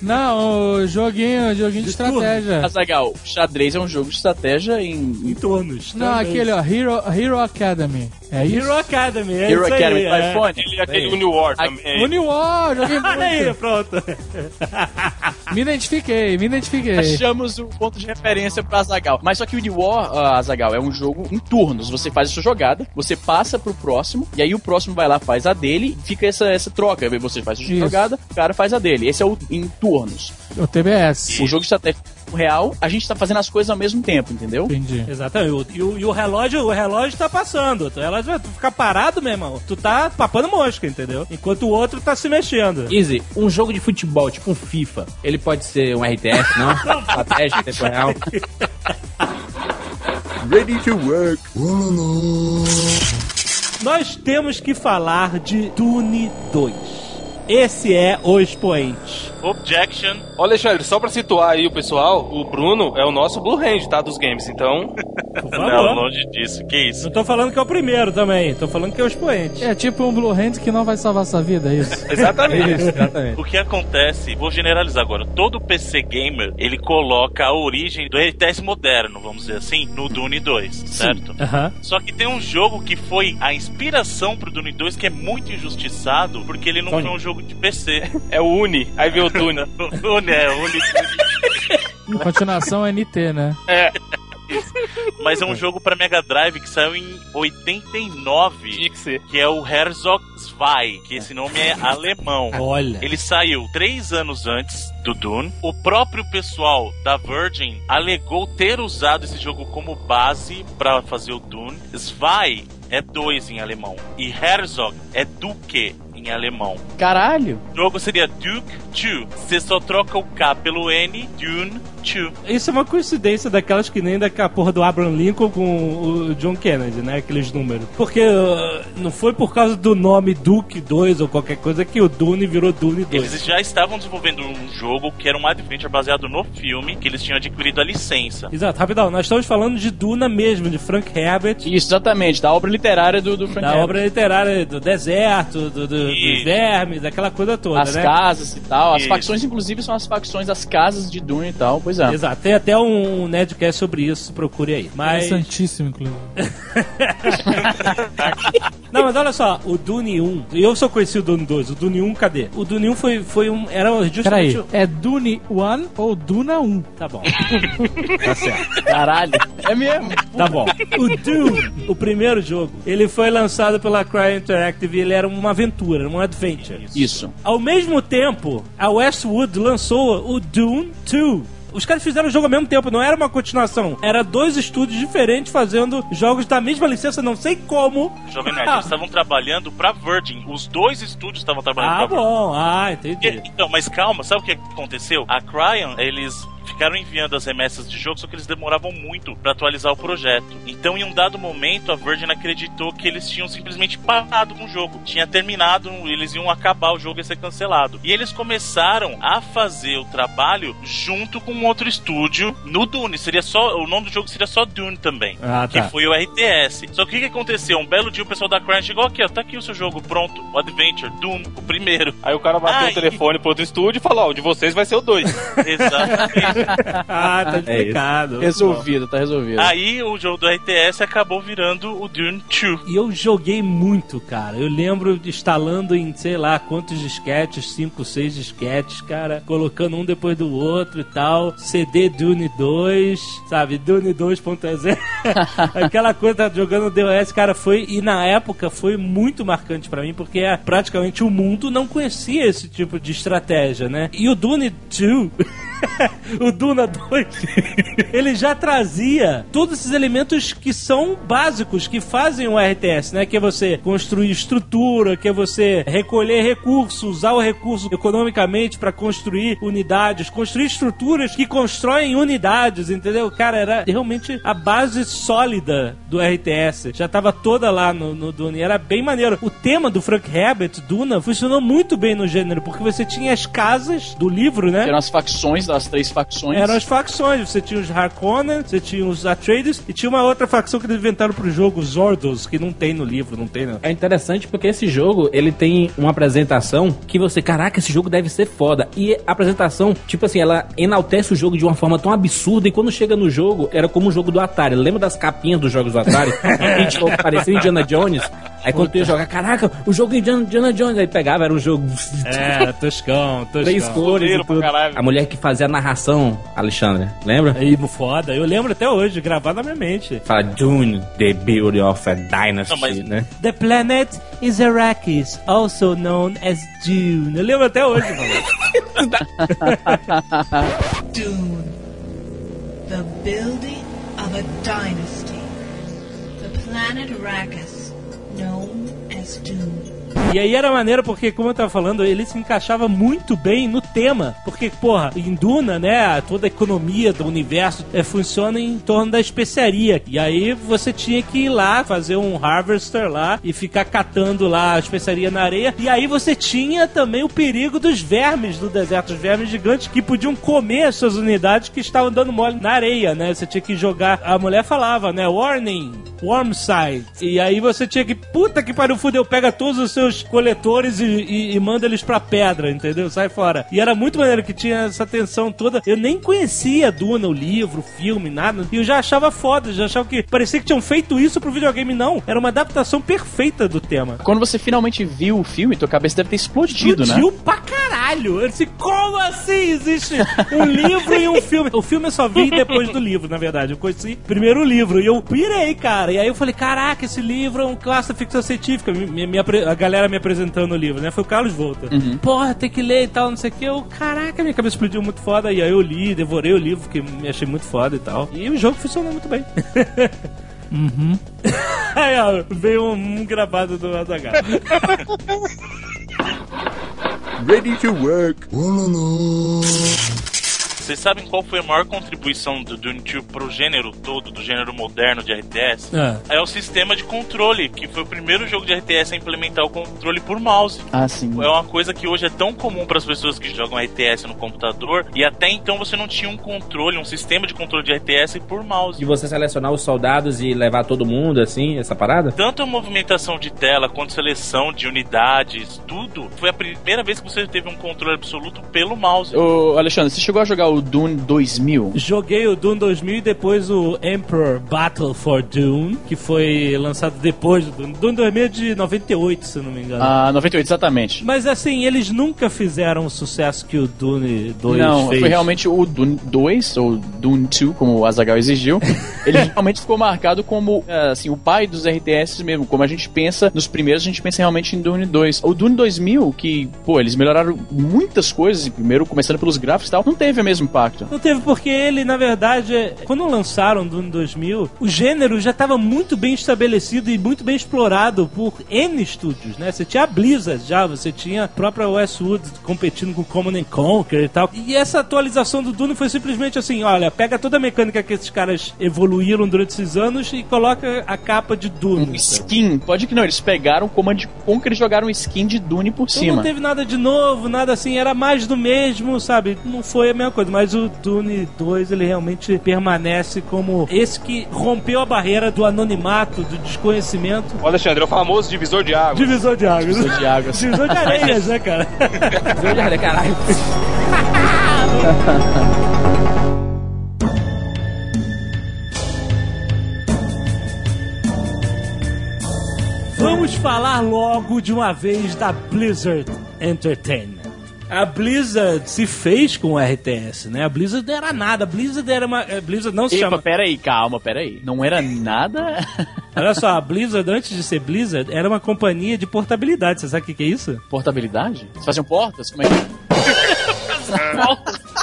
Não, o joguinho, joguinho de estratégia. Azagal, xadrez é um jogo de estratégia em. Em turnos. Não, também. aquele, ó, Hero, Hero Academy. É isso? Hero Academy, é Hero isso aí, Academy do é. iPhone. Ele é aquele Uniwar também. Uniwar, joguei Aí, muito. pronto. Me identifiquei, me identifiquei. Achamos o ponto de referência pra Azagal. Mas só que o New War, ah, Azagal, é um jogo em turnos. Você faz a sua jogada, você passa pro próximo, e aí o próximo vai lá, faz a dele, e fica essa, essa troca. Você faz a sua Isso. jogada, o cara faz a dele. Esse é o em turnos. O TBS. O jogo de estratégia real, a gente tá fazendo as coisas ao mesmo tempo, entendeu? Entendi. Exatamente. E o, e o relógio, o relógio tá passando. O relógio, tu ficar parado, meu irmão, tu tá papando mosca, entendeu? Enquanto o outro tá se mexendo. Easy, um jogo de futebol, tipo um FIFA, ele pode ser um RTS, não? Estratégia, tempo real. Ready to work. Nós temos que falar de Dune 2. Esse é o expoente. Objection. Ó, Alexandre, só pra situar aí o pessoal, o Bruno é o nosso Blue Hand, tá? Dos games, então. Não, longe disso. Que isso? Não tô falando que é o primeiro também, tô falando que é o expoente. É tipo um Blue Hand que não vai salvar sua vida, é isso? Exatamente. Exatamente. O que acontece, vou generalizar agora, todo PC gamer, ele coloca a origem do RTS moderno, vamos dizer assim, no Dune 2, certo? Aham. Só que tem um jogo que foi a inspiração pro Dune 2 que é muito injustiçado, porque ele não Sony. foi um jogo de PC. É o Uni. Aí veio o Dune. Uni, é, Uni. A continuação é NT, né? É. Mas é um jogo pra Mega Drive que saiu em 89, Tinha que ser. que é o Herzog Zwei, que esse nome é alemão. Olha. Ele saiu três anos antes do Dune. O próprio pessoal da Virgin alegou ter usado esse jogo como base pra fazer o Dune. Zwei é dois em alemão e Herzog é Duque em alemão. Caralho. O jogo seria Duke 2. Você só troca o K pelo N, Dune 2. Isso é uma coincidência daquelas que nem daquela porra do Abraham Lincoln com o John Kennedy, né? Aqueles números. Porque uh, não foi por causa do nome Duke 2 ou qualquer coisa que o Dune virou Dune 2. Eles já estavam desenvolvendo um jogo que era um adventure baseado no filme, que eles tinham adquirido a licença. Exato, rapidão, nós estamos falando de Duna mesmo, de Frank Herbert. Isso, exatamente, da obra literária do, do Frank Da Herbert. obra literária do deserto, do, do, dos vermes, daquela coisa toda, As né? casas e tal. As Isso. facções, inclusive, são as facções das casas de Dune e tal. Pois é. Exato, tem até um Nerdcast sobre isso, procure aí. Mas. Interessantíssimo, inclusive. Não, mas olha só, o Dune 1, eu só conheci o Dune 2, o Dune 1 cadê? O Dune 1 foi, foi um. Era justamente. Peraí, o- é Dune 1 ou Duna 1? Tá bom. tá certo. Caralho. É mesmo. Tá bom. O Dune, o primeiro jogo, ele foi lançado pela Cry Interactive e ele era uma aventura, um adventure. Isso. Ao mesmo tempo, a Westwood lançou o Dune 2. Os caras fizeram o jogo ao mesmo tempo, não era uma continuação. Era dois estúdios diferentes fazendo jogos da mesma licença, não sei como. Jovem Nerd, eles estavam trabalhando pra Virgin. Os dois estúdios estavam trabalhando Ah, pra Virgin. bom. Ah, entendi. Então, mas calma, sabe o que aconteceu? A Cryon, eles ficaram enviando as remessas de jogo, só que eles demoravam muito pra atualizar o projeto. Então, em um dado momento, a Virgin acreditou que eles tinham simplesmente parado com o jogo. Tinha terminado, eles iam acabar o jogo e ia ser cancelado. E eles começaram a fazer o trabalho junto com um outro estúdio no Dune. Seria só, o nome do jogo seria só Dune também. Ah, que tá. foi o RTS. Só que o que, que aconteceu? Um belo dia o pessoal da Cryon chegou aqui, ó, tá aqui o seu jogo pronto, o Adventure, Dune, o primeiro. Aí o cara bateu Ai. o telefone pro outro estúdio e falou: Ó, o de vocês vai ser o 2. Exatamente. Ah, tá É explicado. Resolvido, tá resolvido. Aí o jogo do RTS acabou virando o Dune 2. E eu joguei muito, cara. Eu lembro de instalando em, sei lá, quantos disquetes, 5, 6 disquetes, cara, colocando um depois do outro e tal. CD Dune 2, sabe? Dune 2.0. Aquela coisa, tá jogando DOS, cara, foi. E na época foi muito marcante pra mim, porque é, praticamente o mundo não conhecia esse tipo de estratégia, né? E o Dune 2. o Duna 2, ele já trazia todos esses elementos que são básicos, que fazem o RTS, né? Que é você construir estrutura, que é você recolher recursos, usar o recurso economicamente para construir unidades, construir estruturas que constroem unidades, entendeu? Cara, era realmente a base sólida do RTS. Já tava toda lá no, no Duna e era bem maneiro. O tema do Frank Herbert, Duna, funcionou muito bem no gênero, porque você tinha as casas do livro, né? Eram as facções das três facções. Eram as facções. Você tinha os Harkonnen, você tinha os Atreides e tinha uma outra facção que eles inventaram pro jogo, os Zordos, que não tem no livro, não tem no... É interessante porque esse jogo, ele tem uma apresentação que você, caraca, esse jogo deve ser foda. E a apresentação, tipo assim, ela enaltece o jogo de uma forma tão absurda e quando chega no jogo, era como o jogo do Atari. Lembra das capinhas dos jogos do Atari? que tipo, parecia Indiana Jones. Aí quando tu ia jogar, caraca, o jogo Indiana, Indiana Jones, aí pegava, era um jogo É, toscão, toscão. três cores e. A mulher que fazia a narração, Alexandre, lembra? Aí, foda. Eu lembro até hoje, gravado na minha mente. Fala Dune, the beauty of a dynasty, Não, mas- né? The planet is Arrakis, also known as Dune. Eu lembro até hoje, mano. Dune. The building of a dynasty. The planet Arrakis. E aí era maneiro porque, como eu tava falando, ele se encaixava muito bem no tema. Porque, porra, em Duna, né, toda a economia do universo é, funciona em torno da especiaria. E aí você tinha que ir lá, fazer um harvester lá e ficar catando lá a especiaria na areia. E aí você tinha também o perigo dos vermes do deserto, os vermes gigantes que podiam comer as suas unidades que estavam dando mole na areia, né? Você tinha que jogar. A mulher falava, né? Warning, worm site. E aí você tinha que, puta que pariu, fudeu, pega todos os seus coletores e, e- e manda eles pra pedra, entendeu? Sai fora. E era muito maneiro que tinha essa tensão toda. Eu nem conhecia Duna, o livro, o filme, nada. E eu já achava foda, já achava que parecia que tinham feito isso pro videogame. Não, era uma adaptação perfeita do tema. Quando você finalmente viu o filme, tua cabeça deve ter explodido, né? Explodiu pra caralho. Eu disse, como assim existe um livro e um filme? O filme eu só vi depois do livro, na verdade. Eu conheci primeiro o livro e eu pirei, cara. E aí eu falei, caraca, esse livro é um clássico de ficção científica. Me- apre- a galera me apresentando o livro, né? Foi o Carlos Volta. Porra, tem que ler e tal, não sei o que. Eu, caraca, minha cabeça explodiu muito foda. E aí eu li, devorei o livro, que me achei muito foda e tal. E o jogo funcionou muito bem. Aí, ó, veio um, um gravado do Azaghal. Ready to work. Vocês sabem qual foi a maior contribuição do Dune 2 pro gênero todo, do gênero moderno de RTS? É. É o sistema de controle, que foi o primeiro jogo de RTS a implementar o controle por mouse. Ah, sim. É uma coisa que hoje é tão comum para as pessoas que jogam RTS no computador, e até então você não tinha um controle, um sistema de controle de RTS por mouse. De você selecionar os soldados e levar todo mundo, assim, essa parada? Tanto a movimentação de tela quanto seleção de unidades, tudo, foi a primeira vez que você teve um controle absoluto pelo mouse. Ô, Alexandre, você chegou a jogar o Dune 2000? Joguei o Dune 2000 e depois o Emperor Battle for Dune, que foi lançado depois do Dune. Dune 2000 é de 98, se não me engano. Ah, 98, exatamente. Mas assim, eles nunca fizeram o sucesso que o Dune 2 Não, fez. foi realmente o Dune 2, ou Dune 2, como o Azagal exigiu. Ele realmente ficou marcado como, eh, assim, o pai dos RTS mesmo. Como a gente pensa, nos primeiros a gente pensa realmente em Dune 2. O Dune 2000, que, pô, eles melhoraram muitas coisas, primeiro começando pelos gráficos e tal, não teve o mesmo impacto. Não teve porque ele, na verdade, quando lançaram Dune 2000, o gênero já estava muito bem estabelecido e muito bem explorado por N estúdios, né? Você tinha a Blizzard já, você tinha a própria Westwood competindo com Command and Conquer e tal. E essa atualização do Dune foi simplesmente assim, olha, pega toda a mecânica que esses caras evoluíram durante esses anos e coloca a capa de Dune. Um skin, pode que não, eles pegaram o Command Conquer e jogaram skin de Dune por Então cima. não teve nada de novo, nada assim, era mais do mesmo, sabe? Não foi a mesma coisa, mas o Dune 2 ele realmente permanece como esse que rompeu a barreira do anonimato, do desconhecimento. O Alexandre é o famoso divisor de água. Divisor de águas. Divisor de águas. Divisor de areias, né, cara? Olha, caralho. Vamos falar logo de uma vez da Blizzard Entertainment. A Blizzard se fez com o RTS, né? A Blizzard era nada. A Blizzard era uma. A Blizzard não se Epa, chama. peraí, calma, peraí. Não era nada. Olha só, a Blizzard, antes de ser Blizzard, era uma companhia de portabilidade. Você sabe o que que é isso? Portabilidade? Vocês faziam portas? Como é que.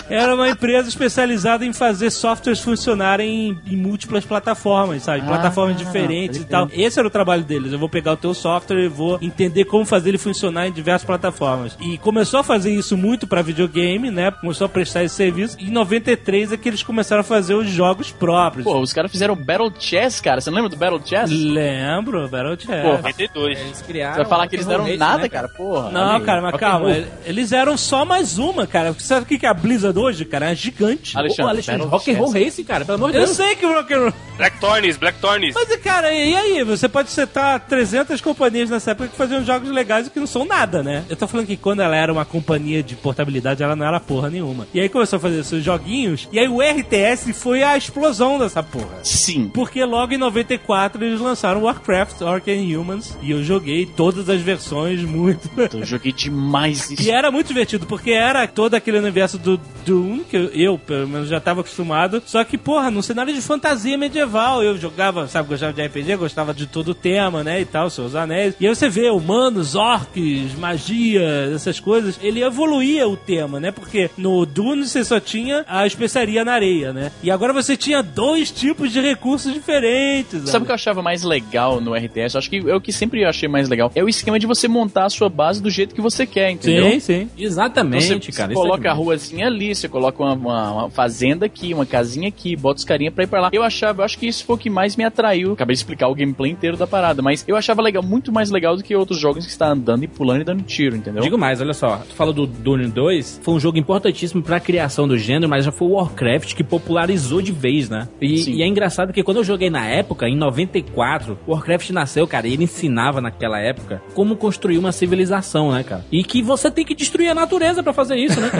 Era uma empresa especializada em fazer softwares funcionarem em, em múltiplas plataformas, sabe? Ah, plataformas diferentes e tal. Esse era o trabalho deles. Eu vou pegar o teu software e vou entender como fazer ele funcionar em diversas plataformas. E começou a fazer isso muito pra videogame, né? Começou a prestar esse serviço. E em 93 é que eles começaram a fazer os jogos próprios. Pô, os caras fizeram Battle Chess, cara. Você não lembra do Battle Chess? Lembro, Battle Chess. Porra. 92. Eles criaram. Você vai falar que eles deram nada, né, cara? Porra. Não, amigo. cara, mas calma. Eles eram só mais uma, cara. Sabe o que é a Blizzard hoje, cara? É gigante. Alexandre, Ô, Alexandre, Battle Rock'n'Roll Chess. Race, cara, pelo amor de Eu Deus. sei que o Rock'n'Roll... Black Thorns, Black Thorns. Mas, cara, e aí? Você pode citar 300 companhias nessa época que faziam jogos legais e que não são nada, né? Eu tô falando que quando ela era uma companhia de portabilidade, ela não era porra nenhuma. E aí começou a fazer seus joguinhos, e aí o RTS foi a explosão dessa porra. Sim. Porque logo em 94 eles lançaram Warcraft, Orc and Humans, e eu joguei todas as versões muito. Eu joguei demais isso. E era muito divertido, porque era todo aquele universo do Doom, que eu, eu, pelo menos, já tava acostumado. Só que, porra, num cenário de fantasia medieval. Eu jogava, sabe, gostava de RPG, gostava de todo o tema, né, e tal, seus anéis. E aí você vê humanos, orcs, magia, essas coisas. Ele evoluía o tema, né, porque no Dune você só tinha a especiaria na areia, né. E agora você tinha dois tipos de recursos diferentes. Sabe o que eu achava mais legal no RTS? Eu acho que é o que sempre eu achei mais legal. É o esquema de você montar a sua base do jeito que você quer, entendeu? Sim, sim. Exatamente, Então você, cara. você isso coloca a ruazinha ali, você coloca uma, uma- uma fazenda aqui, uma casinha aqui, bota os carinha pra ir pra lá. Eu achava, eu acho que isso foi o que mais me atraiu. Acabei de explicar o gameplay inteiro da parada, mas eu achava legal, muito mais legal do que outros jogos que está andando e pulando e dando tiro, entendeu? Digo mais, olha só, tu fala do Dune 2, foi um jogo importantíssimo pra criação do gênero, mas já foi o Warcraft que popularizou de vez, né? E, e é engraçado que quando eu joguei na época, em 94, o Warcraft nasceu, cara, e ele ensinava naquela época como construir uma civilização, né, cara? E que você tem que destruir a natureza pra fazer isso, né?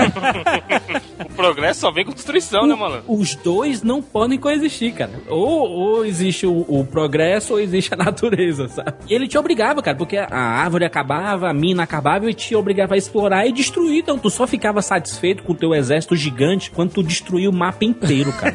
O progresso só vem com destruição, né, mano? Os dois não podem coexistir, cara. Ou Ou, existe o, o progresso ou existe a natureza, sabe? E ele te obrigava, cara, porque a árvore acabava, a mina acabava e te obrigava a explorar e destruir. Então tu só ficava satisfeito com o teu exército gigante quando tu destruía o mapa inteiro, cara.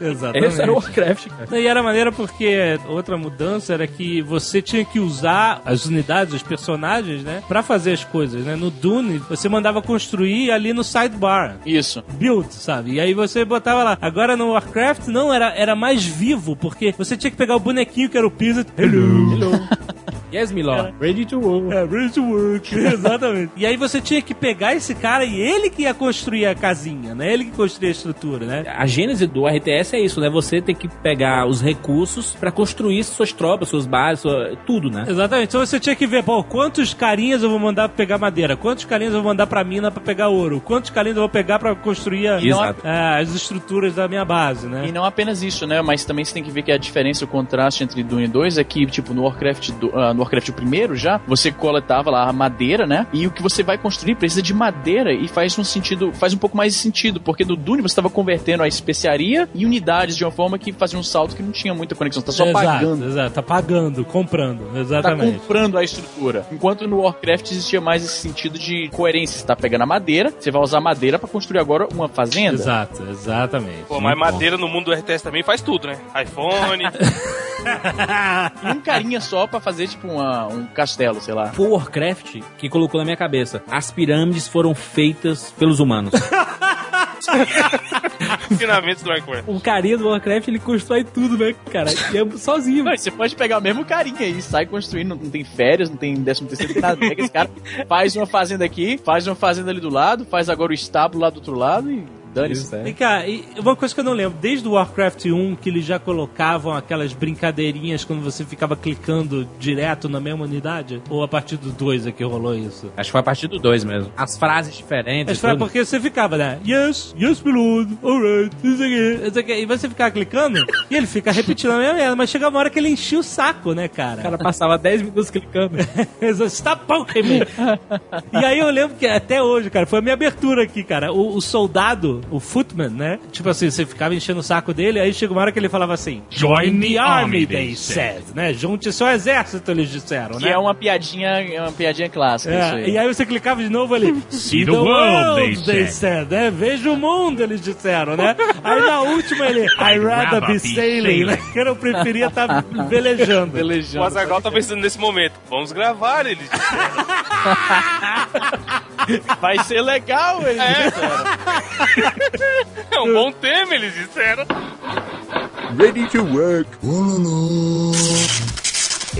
Exatamente. Esse era o Warcraft, cara. E era maneiro porque outra mudança era que você tinha que usar as unidades, os personagens, né? Pra fazer as coisas, né? No Dune, você mandava construir ali no sidebar. Isso. Build, sabe? E aí você botava lá. Agora no Warcraft, não, era, era mais vivo, porque você tinha que pegar o bonequinho que era o Pizzet. Hello! Hello. Yes, Milord. Ready to work. É, ready to work. Exatamente. E aí você tinha que pegar esse cara e ele que ia construir a casinha, né? Ele que construía a estrutura, né? A gênese do RTS é isso, né? Você tem que pegar os recursos pra construir suas tropas, suas bases, sua- tudo, né? Exatamente. Então você tinha que ver, pô, quantos carinhas eu vou mandar pra pegar madeira? Quantos carinhas eu vou mandar pra mina pra pegar ouro? Quantos carinhas eu vou pegar pra construir a- é, as estruturas da minha base, né? E não apenas isso, né? Mas também você tem que ver que a diferença, o contraste entre Dune 2 é que, tipo, no Warcraft, do, ah, no Warcraft primeiro já, você coletava lá a madeira, né? E o que você vai construir precisa de madeira e faz um sentido, faz um pouco mais de sentido, porque no Dune você estava convertendo a especiaria em unidades de uma forma que fazia um salto que não tinha muita conexão, tá só exato, pagando. Exato, tá pagando, comprando. Tá Exatamente. comprando a estrutura. Enquanto no Warcraft existia mais esse sentido de coerência. Você tá pegando a madeira, você vai usar a madeira pra construir agora uma fazenda. Exato, exatamente. Pô, mas madeira no mundo do RTS também faz tudo, né? iPhone. E um carinha só pra fazer, tipo, uma- um castelo, sei lá. Foi o Warcraft que colocou na minha cabeça. As pirâmides foram feitas pelos humanos. Ensinamentos do Warcraft. o carinha do Warcraft, ele constrói tudo, né, cara? E é sozinho. Não, você pode pegar o mesmo carinha aí, sai construindo, não tem férias, não tem décimo terceiro, não tem nada. Pega esse cara, faz uma fazenda aqui, faz uma fazenda ali do lado, faz agora o estábulo lá do outro lado e dane-se. É. E cara, e uma coisa que eu não lembro, desde o Warcraft 1 que eles já colocavam aquelas brincadeirinhas quando você ficava clicando direto na mesma unidade? Ou a partir do 2 é que rolou isso? Acho que foi a partir do 2 mesmo. As frases diferentes. Mas foi tudo. porque você ficava, né? Yes, yes, Lord, alright, isso aqui, isso aqui. E você ficava clicando e ele fica repetindo a mesma merda, mas chega uma hora que ele enchia o saco, né, cara? O cara passava 10 minutos clicando. Stop me! e aí eu lembro que até hoje, cara, foi a minha abertura aqui, cara. O, o soldado, o footman, né? Tipo assim, você ficava enchendo o saco dele, aí chega uma hora que ele falava assim: Join the army, they said, né? Junte seu exército, eles disseram, Que né? é uma piadinha, é uma piadinha clássica, isso É, aí. e aí você clicava de novo ali. See the world, they said. né? Veja o mundo, eles disseram, né? Aí na última ele, I rather be sailing, né? Que eu preferia estar velejando. O Velejando. Azagal tá pensando nesse momento. Vamos gravar, eles disseram. Vai ser legal, ele É um bom tema, eles disseram. Ready to work.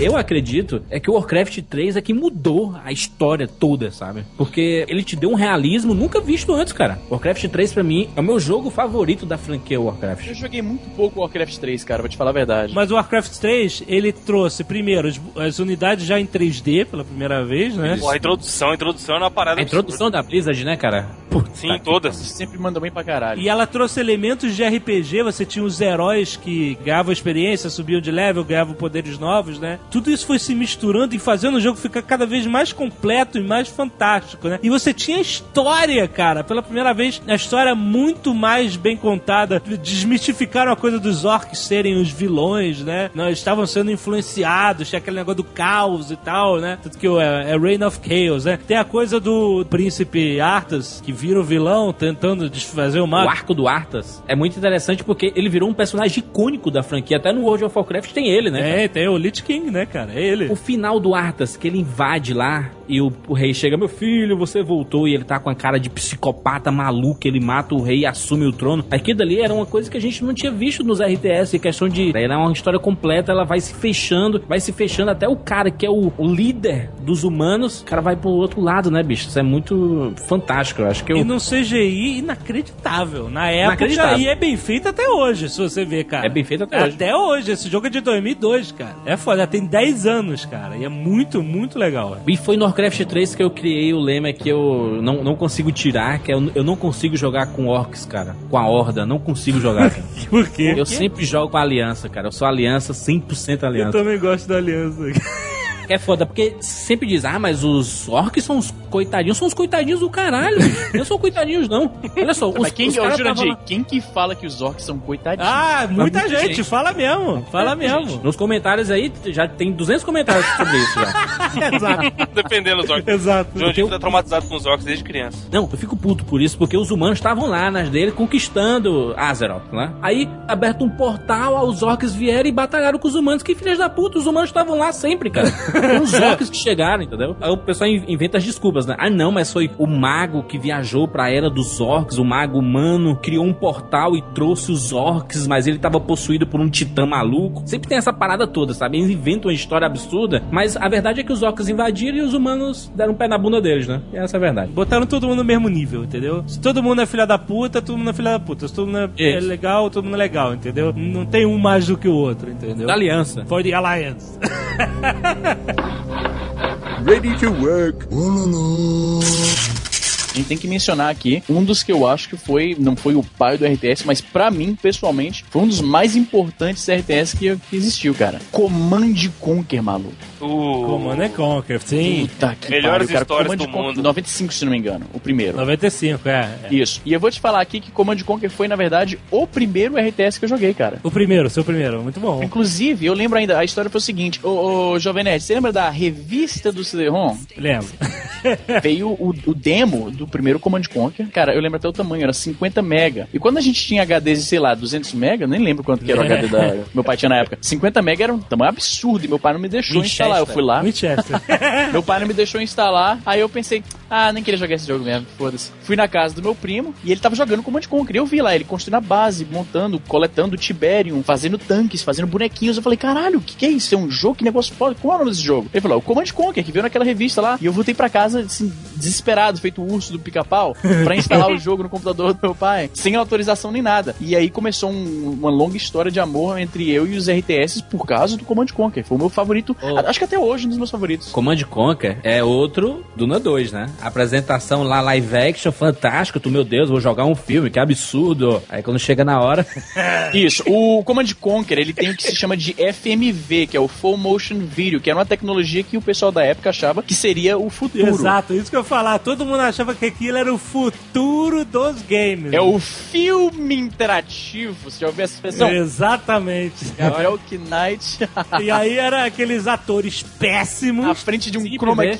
Eu acredito é que o Warcraft 3 é que mudou a história toda, sabe? Porque ele te deu um realismo nunca visto antes, cara. Warcraft 3 pra mim é o meu jogo favorito da franquia Warcraft. Eu joguei muito pouco Warcraft 3, cara, vou te falar a verdade. Mas o Warcraft 3, ele trouxe, primeiro, as, unidades já em 3D pela primeira vez, né? Pô, a introdução, a introdução é uma parada A introdução da Blizzard, né, cara? Puta. Sim, que todas. Sempre mandou bem pra caralho. E ela trouxe elementos de RPG, você tinha os heróis que ganhavam experiência, subiam de level, ganhavam poderes novos, né? Tudo isso foi se misturando e fazendo o jogo ficar cada vez mais completo e mais fantástico, né? E você tinha história, cara. Pela primeira vez, a história muito mais bem contada. Desmistificaram a coisa dos orcs serem os vilões, né? Não, estavam sendo influenciados, tinha aquele negócio do caos e tal, né? Tanto que é, é Reign of Chaos, né? Tem a coisa do príncipe Arthas, que vira o vilão tentando desfazer o mal. O arco do Arthas é muito interessante porque ele virou um personagem icônico da franquia. Até no World of Warcraft tem ele, né? cara? É, tem o Lich King, né, cara? É ele. O final do Arthas, que ele invade lá e o, o rei chega, meu filho, você voltou, e ele tá com a cara de psicopata maluco, ele mata o rei e assume o trono. Aquilo dali era uma coisa que a gente não tinha visto nos RTS, em questão de. Ela é uma história completa, ela vai se fechando, vai se fechando até o cara que é o, o líder dos humanos, o cara vai pro outro lado, né, bicho? Isso é muito fantástico, eu acho que eu. E num CGI inacreditável. Na época, Inacreditável. e é bem feito até hoje, se você ver, cara. É bem feito até hoje. Até hoje. Esse jogo é de 2002, cara. É foda, tem 10 anos, cara. E é muito, muito legal. E foi no Warcraft 3 que eu criei o lema que eu não, não consigo tirar, que é eu, eu não consigo jogar com orcs, cara. Com a horda, não consigo jogar, cara. Por quê? Eu sempre jogo com a aliança, cara. Eu sou aliança, 100% Eu aliança. também gosto da aliança. que é foda, porque sempre diz, ah, mas os orcs são os coitadinhos. São os coitadinhos do caralho. não são coitadinhos, não. Olha só, os, Mas quem, os ô, caras Jurandir, quem que fala que os orcs são coitadinhos? Ah, muita muita gente, gente. fala mesmo, fala mesmo. Nos comentários aí, já tem 200 comentários sobre isso já. Exato, Dependendo dos orcs. exato. O Jurandir tá traumatizado com os orcs desde criança. Não, eu fico puto por isso, porque os humanos estavam lá nas dele conquistando Azeroth, né? Aí, aberto um portal, os orcs vieram e batalharam com os humanos. Que filhas da puta, os humanos estavam lá sempre, cara. Os orcs que chegaram, entendeu? Aí o pessoal in- inventa as desculpas, né? Ah, não, mas foi o mago que viajou pra era dos orcs, o mago humano criou um portal e trouxe os orcs, mas ele tava possuído por um titã maluco. Sempre tem essa parada toda, sabe? Eles inventam uma história absurda, mas a verdade é que os orcs invadiram e os humanos deram um pé na bunda deles, né? E essa é a verdade. Botaram todo mundo no mesmo nível, entendeu? Se todo mundo é filha da puta, todo mundo é filha da puta. Se todo mundo é, é legal, todo mundo é legal, entendeu? Não tem um mais do que o outro, entendeu? Da aliança. For the Alliance. Ready to work. A gente tem que mencionar aqui um dos que eu acho que foi, não foi o pai do RTS, mas pra mim, pessoalmente, foi um dos mais importantes RTS que, que existiu, cara. Command Conquer, maluco. Uh, Command and Conquer, sim. Puta que Melhores pariu, cara. histórias Command do Conquer, mundo. 95, se não me engano, o primeiro. 95, é. é. Isso. E eu vou te falar aqui que Command Conquer foi, na verdade, o primeiro RTS que eu joguei, cara. O primeiro, seu primeiro, muito bom. Inclusive, eu lembro ainda, a história foi o seguinte: Ô, ô Jovem Nerd, você lembra da revista do CD-ROM? Lembro. Veio o, o demo do primeiro Command Conquer. Cara, eu lembro até o tamanho, era 50 mega. E quando a gente tinha HDs de, sei lá, 200 mega, nem lembro quanto que era o HD da meu pai tinha na época. 50 mega era um tamanho absurdo e meu pai não me deixou Winchester. instalar. Eu fui lá, Winchester. meu pai não me deixou instalar. Aí eu pensei, ah, nem queria jogar esse jogo mesmo, foda-se. Fui na casa do meu primo e ele tava jogando Command Conquer. Eu vi lá, ele construindo a base, montando, coletando Tiberium, fazendo tanques, fazendo bonequinhos. Eu falei, caralho, o que, que é isso? É um jogo? Que negócio foda? Qual é o nome desse jogo? Ele falou, o Command Conquer, que veio naquela revista lá. E eu voltei pra casa, assim, desesperado, feito o urso do pica-pau, pra instalar o jogo no computador do meu pai, sem autorização nem nada. E aí começou um- uma longa história de amor entre eu e os RTS por causa do Command Conquer. Foi o meu favorito, Oh. acho que até hoje, um dos meus favoritos. Command Conquer é outro Duna 2, né? Apresentação lá, live action, fantástico. Tu, meu Deus, vou jogar um filme, que absurdo. Aí quando chega na hora. Isso, o Command Conquer, ele tem o que se chama de FMV, que é o Full Motion Video, que era uma tecnologia que o pessoal da época achava que seria o futuro. Exato, isso que eu ia falar. Todo mundo achava que aquilo era o futuro dos games. É o filme interativo, você já ouviu essa expressão? Exatamente. Gabriel Knight E aí era aqueles atores à péssimos frente de um Sim, chroma vê.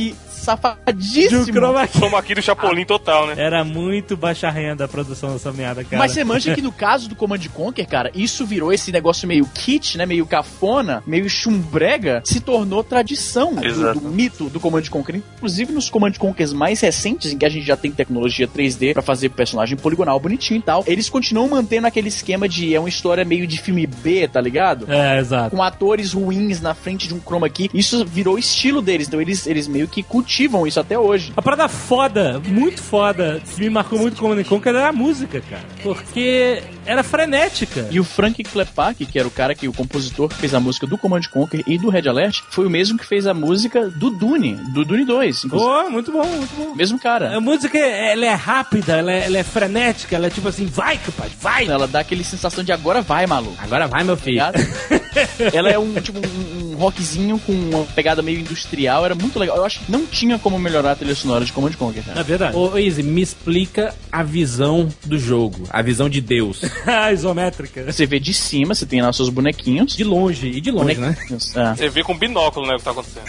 Key de safadíssimo. um chroma key. Como aqui do Chapolin total, né? Era muito baixa renda a produção dessa merda, cara. Mas você manja que no caso do Command Conquer, cara, isso virou esse negócio meio kit, né? Meio cafona, meio chumbrega, se tornou tradição do, Exato. do mito do Command Conquer. Inclusive nos Command Conquers mais recentes, em que a gente já tem tecnologia 3D pra fazer personagem poligonal bonitinho e tal, eles continuam mantendo aquele esquema de é uma história meio de filme B, tá ligado? É, exato. com atores ruins na frente de um chroma key. Isso virou estilo deles, então eles, eles meio que cultivam isso até hoje. A parada foda, muito foda, que me marcou muito como Conquer era a música, cara. Porque era frenética. E o Frank Klepak, que era o cara que o compositor que fez a música do Command Conquer e do Red Alert, foi o mesmo que fez a música do Dune, do Dune 2. inclusive. Pô, muito bom, muito bom. Mesmo cara. A música, ela é rápida, ela é, ela é frenética, ela é tipo assim, vai, capaz, vai! Ela dá aquele sensação de agora vai, maluco. Agora vai, meu filho. Ligado? Ela é um tipo um, um rockzinho com uma pegada meio industrial, era muito legal. Eu acho que não tinha como melhorar a trilha sonora de Command Conquer, cara. É verdade. Ô, Izzy, me explica a visão do jogo, a visão de Deus. A isométrica. Você vê de cima, você tem lá seus bonequinhos. De longe, e de longe, né? É. Você vê com binóculo, né, o que tá acontecendo.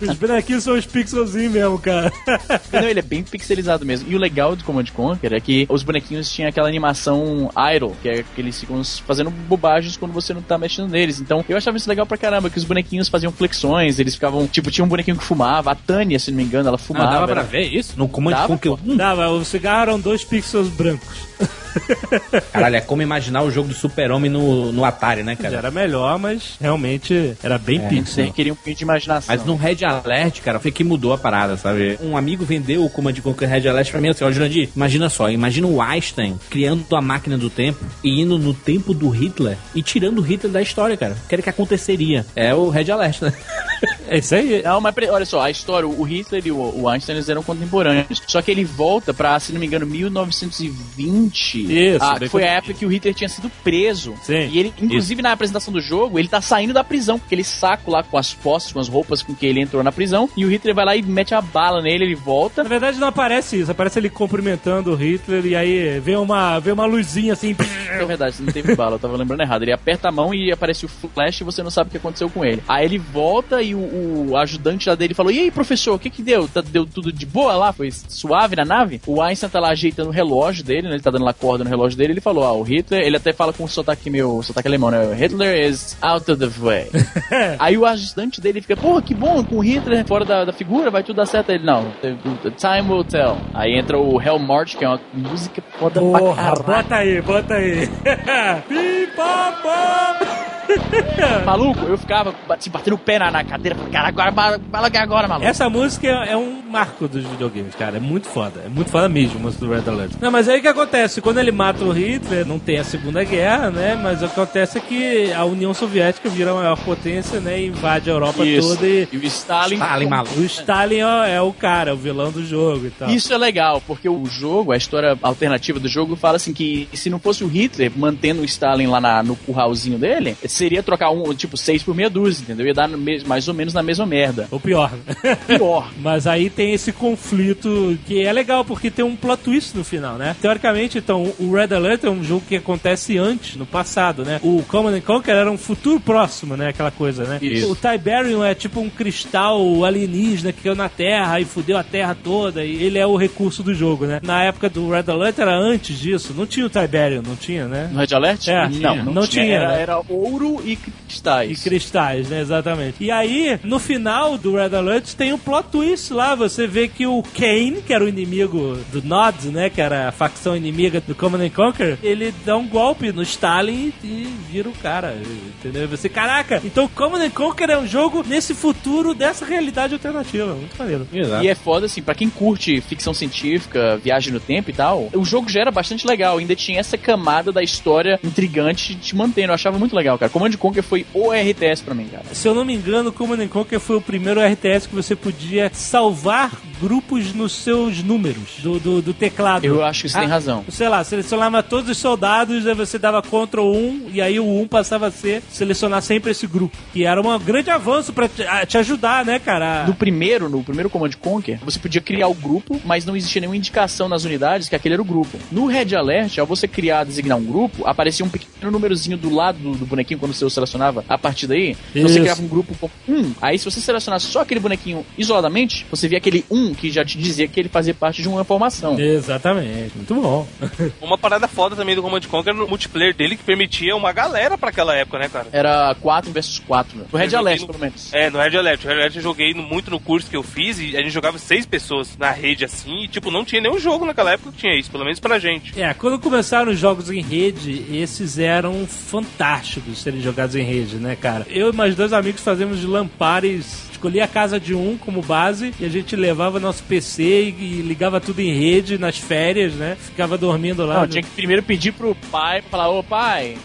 Os bonequinhos são os pixelzinhos mesmo, cara. Não, ele é bem pixelizado mesmo. E o legal do Command Conquer é que os bonequinhos tinham aquela animação idle, que é que eles ficam fazendo bobagens quando você não tá mexendo neles. Então, eu achava isso legal pra caramba, que os bonequinhos faziam flexões, eles ficavam, tipo, tinha um bonequinho que fumava, a Tânia, se não me engano, ela Ah, fumava. dava pra era- ver isso? No Command Dava, Conquer. 1? Dava, o cigarro eram dois pixels brancos. Caralho, é como imaginar o jogo do Super-Homem no, no Atari, né, Já cara? era melhor, mas realmente era bem pixel. Você queria um pouquinho de imaginação. Mas no Red Alert, cara, foi que mudou a parada, sabe? Um amigo vendeu o Command Conquer Red Alert pra mim assim, ó, Jurandir, imagina só, imagina o Einstein criando a máquina do tempo e indo no tempo do Hitler e tirando o Hitler da história, cara. O que era que aconteceria? É o Red Alert, né? É isso aí. Não, mas olha só, a história, o Hitler e o, Einstein eles eram contemporâneos. Só que ele volta pra, se não me engano, 1920. Isso, que foi a época que o Hitler tinha sido preso. Sim. E ele, inclusive na apresentação do jogo, ele tá saindo da prisão, com aquele saco lá com as postas, com as roupas com que ele entrou na prisão. E o Hitler vai lá e mete a bala nele, ele volta. Na verdade não aparece isso, aparece ele cumprimentando o Hitler e aí vem uma, vem uma luzinha assim. É verdade, não teve bala, eu tava lembrando errado. Ele aperta a mão e aparece o flash e você não sabe o que aconteceu com ele. Aí ele volta e o, o ajudante lá dele falou: E aí, professor, o que que deu? Tá- deu tudo de boa lá? Foi suave na nave? O Einstein tá lá ajeitando o relógio dele, né? Ele tá dando lá corda no relógio dele. Ele falou: Ah, o Hitler, ele até fala com o sotaque meu, sotaque alemão, né? Hitler is out of the way. aí o ajudante dele fica: Porra, que bom, com o Hitler fora da, da figura, vai tudo dar certo. Ele: Não, time will tell. Aí entra o Hell March, que é uma música foda pra Porra, caralho. bota aí, bota aí. Pipapá! Maluco, eu ficava batendo o pé na, na cadeira, cara, agora, bala, bala aqui agora, maluco. Essa música é, é um marco dos videogames, cara. É muito foda. É muito foda mesmo a música do Red Alert. Não, mas aí o que acontece? Quando ele mata o Hitler, não tem a Segunda Guerra, né? Mas o que acontece é que a União Soviética vira a maior potência, né? E invade a Europa Isso. toda e. E o Stalin. Stalin, maluco. O Stalin ó, é o cara, o vilão do jogo e tal. Isso é legal, porque o jogo, a história alternativa do jogo, fala assim que se não fosse o Hitler mantendo o Stalin lá na- no curralzinho dele, seria trocar um, tipo, seis por meia dúzia, entendeu? Ia dar mais ou menos na mesma merda. Ou pior. Pior. Mas aí tem esse conflito que é legal, porque tem um plot twist no final, né? Teoricamente, então, o Red Alert é um jogo que acontece antes, no passado, né? O Command and Conquer era um futuro próximo, né? Aquela coisa, né? Isso. O Tiberium é tipo um cristal alienígena que caiu na Terra e fudeu a Terra toda, e ele é o recurso do jogo, né? Na época do Red Alert era antes disso, não tinha o Tiberium, não tinha, né? No Red Alert? É, não, tinha. não, Não tinha. tinha, Era, né? era ouro e E cristais. cristais, né? Exatamente. E aí, no final do Red Alert, tem um plot twist lá. Você vê que o Kane, que era o inimigo do Nod, né? Que era a facção inimiga do Command and Conquer, ele dá um golpe no Stalin e, vira o cara. Entendeu? Você, caraca, então Command and Conquer é um jogo nesse futuro dessa realidade alternativa. Muito maneiro. Exato. E é foda, assim, pra quem curte ficção científica, viagem no tempo e tal, o jogo já era bastante legal. Ainda tinha essa camada da história intrigante te mantendo. Eu achava muito legal, cara. Command Conquer foi o RTS pra mim, cara. Se eu não me engano, Command and Conquer foi o primeiro RTS que você podia salvar grupos nos seus números do, do, do teclado. Eu acho que você tem Ah, razão. Sei lá, selecionava todos os soldados, aí você dava Ctrl 1 e aí o 1 passava a ser selecionar sempre esse grupo. Que era um grande avanço pra te, te ajudar, né, cara? No primeiro, no primeiro Command Conquer, você podia criar o grupo, mas não existia nenhuma indicação nas unidades que aquele era o grupo. No Red Alert, ao você criar, designar um grupo, aparecia um pequeno númerozinho do lado do, do bonequinho quando você o selecionava. A partir daí, então você criava um grupo com um. Aí se você selecionasse só aquele bonequinho isoladamente, você via aquele um que já te dizia que ele fazia parte de uma formação. Exatamente, muito bom. Uma parada foda também do Command Conquer no multiplayer dele que permitia uma galera pra aquela época, né, cara? Era 4 versus 4. No Red Alert, no- pelo menos. É, no Red Alert. No Red Alert eu joguei muito no curso que eu fiz e a gente jogava seis pessoas na rede assim e, tipo, não tinha nenhum jogo naquela época que tinha isso, pelo menos pra gente. É, quando começaram os jogos em rede, esses eram fantásticos serem jogados em rede, né, cara? Eu e mais dois amigos fazemos lampares. Escolhi a casa de um como base e a gente levava nosso PC e, ligava tudo em rede nas férias, né? Ficava dormindo lá. Não, tinha que primeiro pedir pro pai pra falar, ô pai,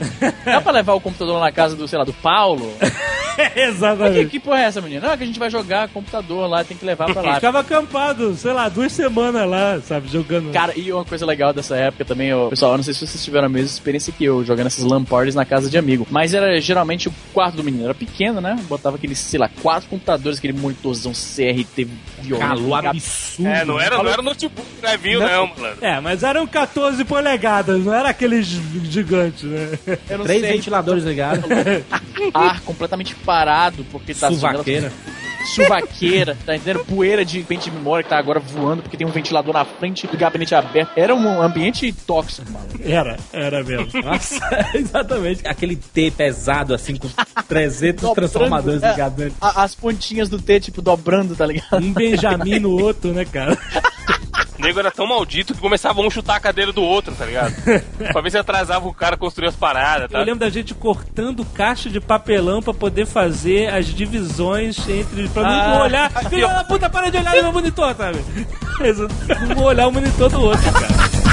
dá pra levar o computador na casa do, sei lá, do Paulo? Mas que, Exatamente. que porra é essa, menina? Não, é que a gente vai jogar computador lá, tem que levar pra lá. Ficava acampado, sei lá, duas semanas lá, sabe, jogando. Cara, e uma coisa legal dessa época também, ó, pessoal, eu não sei se vocês tiveram a mesma experiência que eu, jogando essas LAN parties na casa de amigo. Mas era geralmente o quarto do menino, era pequeno, né? Botava aqueles, sei lá, quatro computadores, aquele monitorzão CRT violento. Calor absurdo. É, não era, não era notebook drive não, mano. É, mas eram 14 polegadas, não era aqueles gigantes, né? Eu não Três sei, ventiladores ligados. ar completamente parado, porque tá Suvaqueira. Suvaqueira, tá entendendo? Poeira de pente de memória que tá agora voando porque tem um ventilador na frente do gabinete aberto. Era um ambiente tóxico, mano. Era, era mesmo. Nossa, exatamente. Aquele T pesado, assim, com 300 Dobrando, transformadores é. ligados nele. As pontinhas do T, tipo, dobrando, tá ligado? Um Benjamin no outro, né, cara? O nego era tão maldito que começava um chutar a cadeira do outro, tá ligado? pra ver se atrasava o cara construir as paradas, tá? Eu lembro da gente cortando caixa de papelão pra poder fazer as divisões entre. pra Ah, não olhar. ó. da puta, para de olhar no meu monitor, sabe? Não vou olhar o monitor do outro, cara.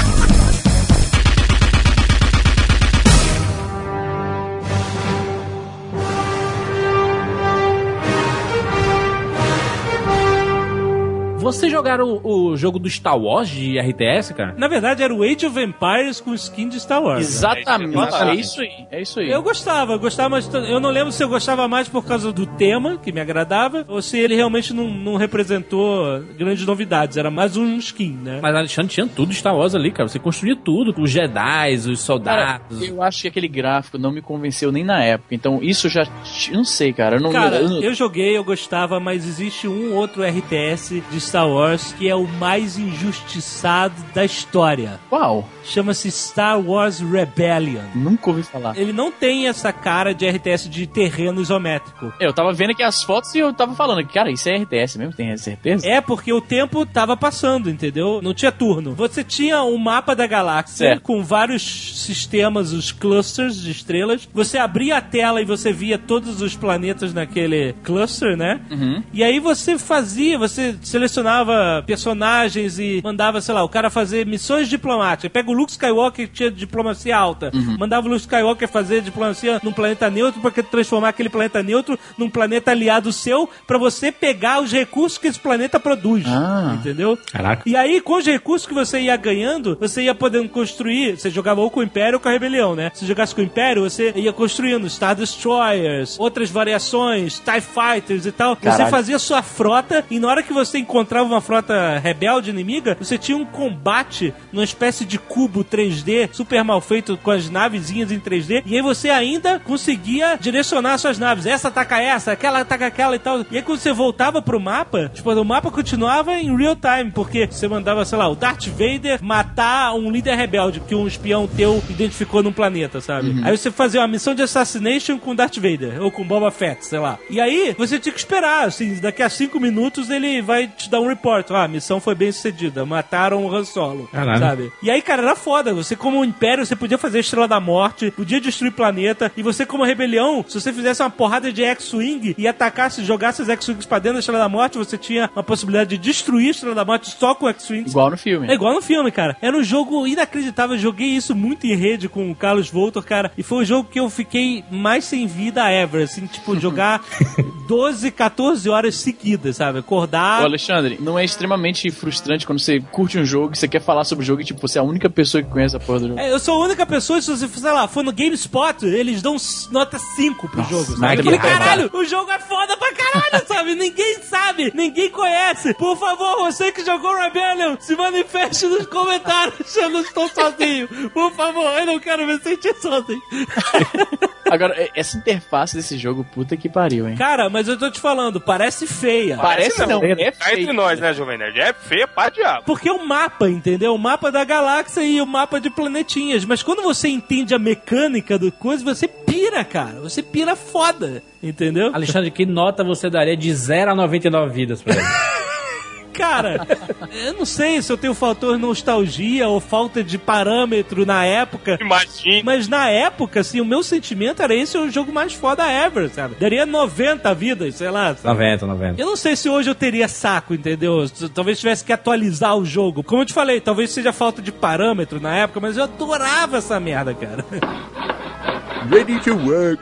Vocês jogaram o, o jogo do Star Wars de RTS, cara? Na verdade, era o Age of Empires com skin de Star Wars. Exatamente. É isso aí. É isso aí. Eu gostava, eu gostava, mas eu não lembro se eu gostava mais por causa do tema, que me agradava, ou se ele realmente não, não representou grandes novidades. Era mais um skin, né? Mas Alexandre tinha tudo de Star Wars ali, cara. Você construía tudo, os Jedi, os Cara, soldados. eu acho que aquele gráfico não me convenceu nem na época. Então, isso já. Não sei, cara. Eu não, Cara, eu não- eu joguei, eu gostava, mas existe um outro RTS de Star Wars que é o mais injustiçado da história. Qual? Chama-se Star Wars Rebellion. Nunca ouvi falar. Ele não tem essa cara de RTS de terreno isométrico. Eu tava vendo aqui as fotos e eu tava falando, cara, isso é RTS mesmo? Tem certeza? É porque o tempo tava passando, entendeu? Não tinha turno. Você tinha um mapa da galáxia Certo. com vários sistemas, os clusters de estrelas. Você abria a tela e você via todos os planetas naquele cluster, né? Uhum. E aí você fazia, você selecionava personagens e mandava, sei lá, o cara fazer missões diplomáticas. Pega o Luke Skywalker tinha diplomacia alta. Mandava o Luke Skywalker fazer diplomacia num planeta neutro para transformar aquele planeta neutro num planeta aliado seu para você pegar os recursos que esse planeta produz. Ah. Entendeu? Caraca. E aí, com os recursos que você ia ganhando, você ia podendo construir. Você jogava ou com o Império ou com a Rebelião, né? Se jogasse com o Império, você ia construindo Star Destroyers, outras variações, TIE Fighters e tal. Você Caralho. fazia sua frota e na hora que você encontrava uma frota rebelde inimiga, você tinha um combate numa espécie de cubo 3D, super mal feito com as navezinhas em 3D. E aí você ainda conseguia direcionar suas naves. Essa ataca essa, aquela ataca aquela e tal. E aí quando você voltava pro mapa, tipo, o mapa continuava em real time, porque você mandava, sei lá, o Darth Vader matar um líder rebelde que um espião teu identificou num planeta, sabe? Aí você fazia uma missão de assassination com Darth Vader, ou com Boba Fett, sei lá. E aí você tinha que esperar, assim, daqui a cinco minutos ele vai te dar um report. Ah, a missão foi bem sucedida, mataram o Han Solo, Caralho. sabe? E aí, cara, era foda. Você, como um império, você podia fazer a Estrela da Morte, podia destruir planeta, e você, como rebelião, se você fizesse uma porrada de X-Wing e atacasse, jogasse os X-Wings pra dentro da Estrela da Morte, você tinha uma possibilidade de destruir a Estrela da Morte só com X-Wings. Igual no filme. É igual no filme, cara. Era um jogo inacreditável. Eu joguei isso muito em rede com o Carlos Voltor, cara. E foi o jogo que eu fiquei mais sem vida ever. Assim, tipo, jogar 12, 14 horas seguidas, sabe? Acordar. Ô, Alexandre, não é extremamente frustrante quando você curte um jogo e você quer falar sobre o jogo e, tipo, você é a única pessoa que conhece a porra do jogo? É, eu sou a única pessoa, se você, sei lá, for no GameSpot, eles dão nota 5 pro jogo, sabe? mas Eu falei, caralho, o jogo é foda pra caralho, sabe? Ninguém sabe, ninguém conhece. Por favor, você que jogou Rebellion, se manifeste nos comentários. Eu não estou sozinho. Por favor, eu não quero me sentir sozinho. Agora, é- essa interface desse jogo, puta que pariu, hein? Cara, mas eu tô te falando, parece feia. Parece não, é Cá entre feio. nós, né, Jovem Nerd? É feia pra diabo. Porque é o mapa, entendeu? O mapa da galáxia e o mapa de planetinhas. Mas quando você entende a mecânica do coisa, você pira, cara. Você pira foda, entendeu? Alexandre, que nota você daria de 0 a 99 vidas pra ele? Cara, eu não sei se eu tenho fator nostalgia ou falta de parâmetro na época. Imagina. Mas na época, assim, o meu sentimento era esse é o jogo mais foda ever, sabe? Daria 90 vidas, sei lá. 90, 90. Eu não sei se hoje eu teria saco, entendeu? Talvez tivesse que atualizar o jogo. Como eu te falei, talvez seja falta de parâmetro na época, mas eu adorava essa merda, cara. Ready to work.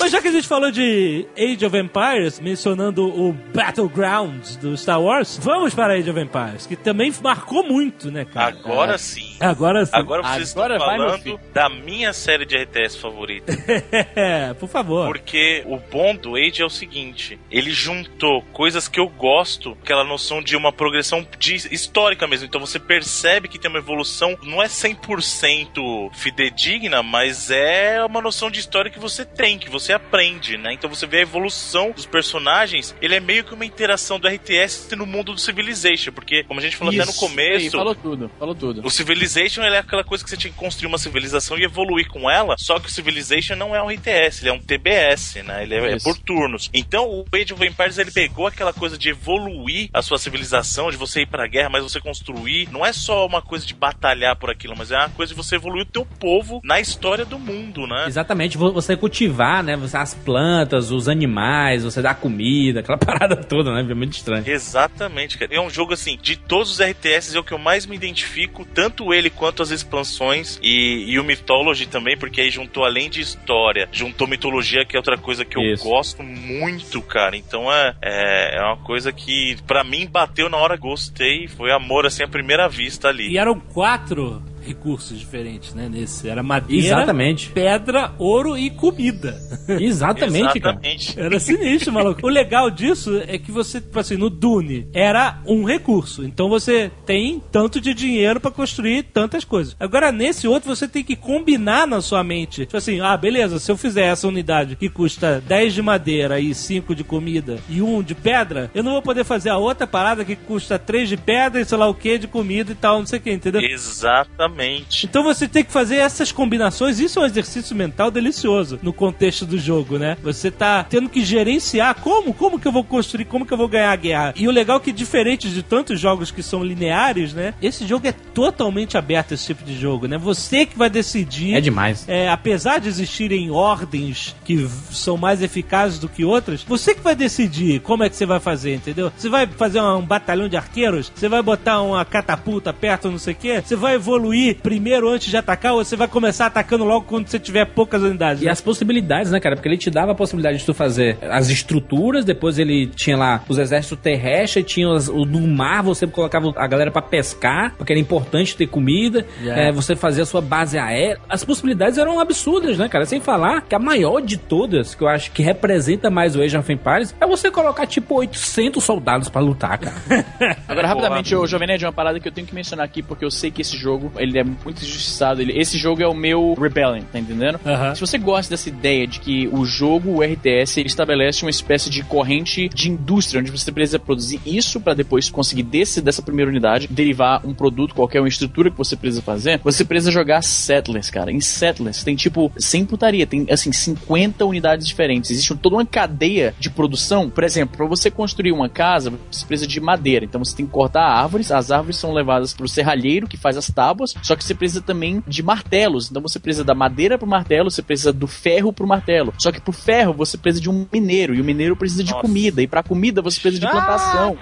Mas já que a gente falou de Age of Empires, mencionando o Battlegrounds do Star Wars, vamos para Age of Empires, que também marcou muito, né, cara? Agora sim. Agora sim. Agora vocês Agora estão falando da minha série de RTS favorita. É, por favor. Porque o bom do Age é o seguinte: ele juntou coisas que eu gosto, aquela noção de uma progressão de histórica mesmo. Então você percebe que tem uma evolução, não é 100% fidedigna, mas é uma noção de história que você tem, que você aprende, né? Então você vê a evolução dos personagens, ele é meio que uma interação do RTS no mundo do Civilization, porque, como a gente falou até no Isso. começo. Aí, falou tudo, falou tudo. O Civilization ele é aquela coisa que você tinha que construir uma civilização e evoluir com ela, só que o Civilization não é um RTS, ele é um TBS, né? Ele é, é Isso. por turnos. Então o Age of Empires ele pegou aquela coisa de evoluir a sua civilização, de você ir pra guerra, mas você construir. Não é só uma coisa de batalhar por aquilo, mas é uma coisa de você evoluir o teu povo na história do mundo, né? Exatamente, vo- você cultivar, né? Você- as plantas, os animais, você dá comida, aquela parada toda, né? É muito estranho. Exatamente, cara. É um jogo assim, de todos os RTS é o que eu mais me identifico, tanto ele quanto as expansões e, e o Mythology também, porque aí juntou além de história, juntou mitologia, que é outra coisa que eu Isso. gosto muito, cara. Então é, é, é uma coisa que pra mim bateu na hora, gostei, foi amor assim à primeira vista ali. E eram quatro recursos diferentes, né? Nesse. Era madeira, Exatamente. pedra, ouro e comida. Exatamente, cara. Exatamente. Era sinistro, maluco. O legal disso é que você, tipo assim, no Dune era um recurso. Então você tem tanto de dinheiro pra construir tantas coisas. Agora, nesse outro, você tem que combinar na sua mente. Tipo assim, ah, beleza, se eu fizer essa unidade que custa 10 de madeira e 5 de comida e 1 de pedra, eu não vou poder fazer a outra parada que custa 3 de pedra e sei lá o que de comida e tal, não sei o que, entendeu? Exatamente. Então você tem que fazer essas combinações. Isso é um exercício mental delicioso no contexto do jogo, né? Você tá tendo que gerenciar como, como que eu vou construir, como que eu vou ganhar a guerra. E o legal é que diferente de tantos jogos que são lineares, né? Esse jogo é totalmente aberto esse tipo de jogo, né? Você que vai decidir. É demais. É, apesar de existirem ordens que são mais eficazes do que outras, você que vai decidir como é que você vai fazer, entendeu? Você vai fazer um batalhão de arqueiros? Você vai botar uma catapulta perto, não sei o quê? Você vai evoluir primeiro antes de atacar ou você vai começar atacando logo quando você tiver poucas unidades? E as possibilidades, né, cara? Porque ele te dava a possibilidade de tu fazer as estruturas, depois ele tinha lá os exércitos terrestres, tinha os, o no mar, você colocava a galera pra pescar, porque era importante ter comida, Yeah. é, você fazia a sua base aérea. As possibilidades eram absurdas, né, cara? Sem falar que a maior de todas, que eu acho que representa mais o Age of Empires, é você colocar tipo 800 soldados pra lutar, cara. Agora, rapidamente, o Jovem Nerd, uma parada que eu tenho que mencionar aqui, porque eu sei que esse jogo, ele é muito injustiçado. Ele, esse jogo é o meu Rebellion, tá entendendo? Se você gosta dessa ideia de que o jogo, o RTS, ele estabelece uma espécie de corrente de indústria, onde você precisa produzir isso pra depois conseguir desse, dessa primeira unidade, derivar um produto, qualquer uma estrutura que você precisa fazer, você precisa jogar Settlers, cara. Em Settlers tem tipo, sem putaria, tem assim, 50 unidades diferentes. Existe toda uma cadeia de produção. Por exemplo, pra você construir uma casa, você precisa de madeira. Então você tem que cortar árvores, as árvores são levadas pro serralheiro que faz as tábuas, só que você precisa também de martelos. Então você precisa da madeira pro martelo, você precisa do ferro pro martelo. Só que pro ferro você precisa de um mineiro, e o mineiro precisa de Nossa. comida, e pra comida você precisa de plantação.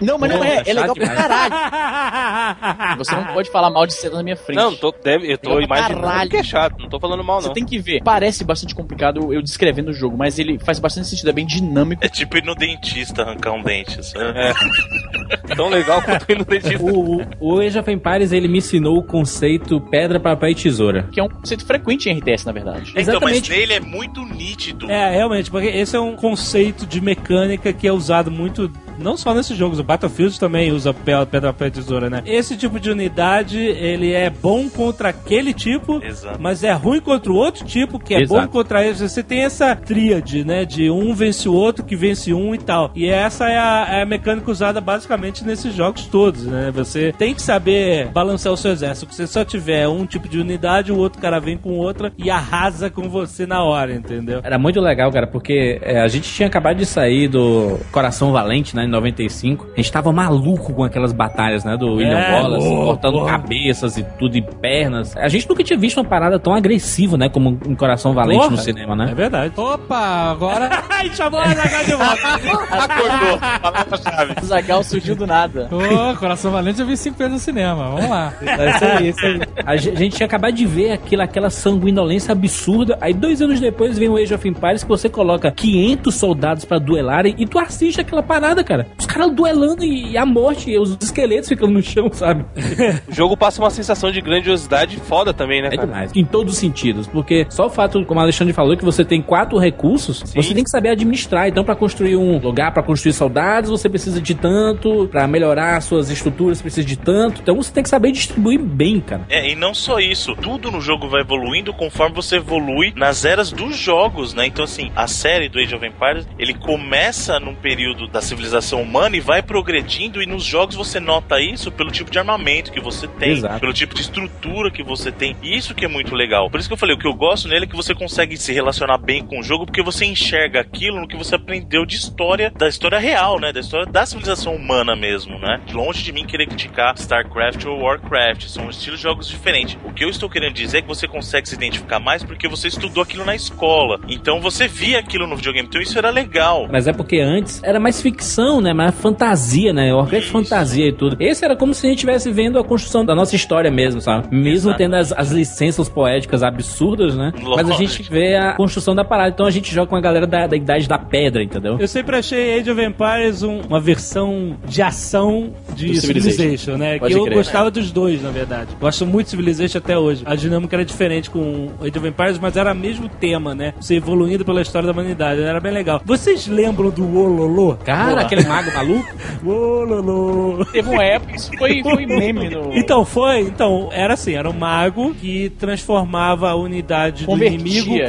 Não, mas não é, é chato legal pra caralho. Você não pode falar mal de seda na minha frente. Não, tô, deve, eu tô imaginando caralho. que é chato, não tô falando mal, Você não. tem que ver. Parece bastante complicado eu descrevendo o jogo, mas ele faz bastante sentido, é bem dinâmico. É tipo ir no dentista arrancar um dente. assim. Tão legal quanto ir no dentista. o, o, o Age of Empires, ele me ensinou conceito pedra, papel e tesoura. Que é um conceito frequente em RTS, na verdade. Então, mas Exatamente. nele é muito nítido. É, realmente, porque esse é um conceito de mecânica que é usado muito, não só nesses jogos, o Battlefield também usa pe- pedra, papel e tesoura, né? Esse tipo de unidade, ele é bom contra aquele tipo, Exato. mas é ruim contra o outro tipo, que é Exato. bom contra esse. Você tem essa tríade, né? De um vence o outro, que vence um e tal. E essa é a, é a mecânica usada basicamente nesses jogos todos, né? Você tem que saber balançar o seu exército. Se você só tiver um tipo de unidade, o outro cara vem com outra e arrasa com você na hora, entendeu? Era muito legal, cara, porque é, a gente tinha acabado de sair do Coração Valente, né, em 95. A gente tava maluco com aquelas batalhas, né, do William É, Wallace, boa, cortando boa. cabeças e tudo, e pernas. A gente nunca tinha visto uma parada tão agressiva, né, como em Coração Valente Porra, no cinema, né? É verdade. Opa, agora. Ai, chamou a Zagal de volta. Acordou. Palavra-chave. O Zagal surgiu do nada. Ô, Coração Valente eu vi cinco vezes no cinema. Vamos lá. É isso aí, isso aí. A ge- a gente tinha acabado de ver aquilo, aquela sanguinolência absurda. Aí, dois anos depois, vem o Age of Empires que você coloca 500 soldados pra duelarem e tu assiste aquela parada, cara. Os caras duelando e, a morte, e os esqueletos ficando no chão, sabe? O jogo passa uma sensação de grandiosidade foda também, né, É cara? demais. Em todos os sentidos. Porque só o fato, como o Alexandre falou, que você tem quatro recursos, você tem que saber administrar. Então, pra construir um lugar, pra construir soldados, você precisa de tanto. Pra melhorar suas estruturas, você precisa de tanto. Então, você tem que saber distribuir bem, cara. É, e não só isso, tudo no jogo vai evoluindo conforme você evolui nas eras dos jogos, né? Então, assim, a série do Age of Empires, ele começa num período da civilização humana humana e vai progredindo e nos jogos você nota isso pelo tipo de armamento que você tem, Exato. pelo tipo de estrutura que você tem. E isso que é muito legal. Por isso que eu falei, o que eu gosto nele é que você consegue se relacionar bem com o jogo porque você enxerga aquilo no que você aprendeu de história, da história real, né? Da história da civilização humana mesmo, né? Longe de mim querer criticar StarCraft ou Warcraft, são estilos de jogos diferentes. O que eu estou querendo dizer é que você consegue se identificar mais porque você estudou aquilo na escola. Então você via aquilo no videogame, então isso era legal. Mas é porque antes era mais ficção, né? Mais fantasia, né? Warcraft fantasia e tudo. Esse era como se a gente estivesse vendo a construção da nossa história mesmo, sabe? Mesmo Exato. tendo as, as licenças poéticas absurdas, né? Mas a gente Lógico. vê a construção da parada. Então a gente joga com a galera da, da idade da pedra, entendeu? Eu sempre achei Age of Empires um- uma versão de ação de Civilization, Civilization. né? Pode que eu crer. gostava dos dois, na verdade. Gosto muito de Civilization até hoje. A dinâmica era diferente com Age of Empires, mas era o mesmo tema, né? Você evoluindo pela história da humanidade. Era bem legal. Vocês lembram do Ololô? Cara, aquele mago maluco. Ololô. Teve uma época, isso foi, foi meme no. Então foi, então era assim, era um mago que transformava a unidade Convertia, do inimigo, convertia,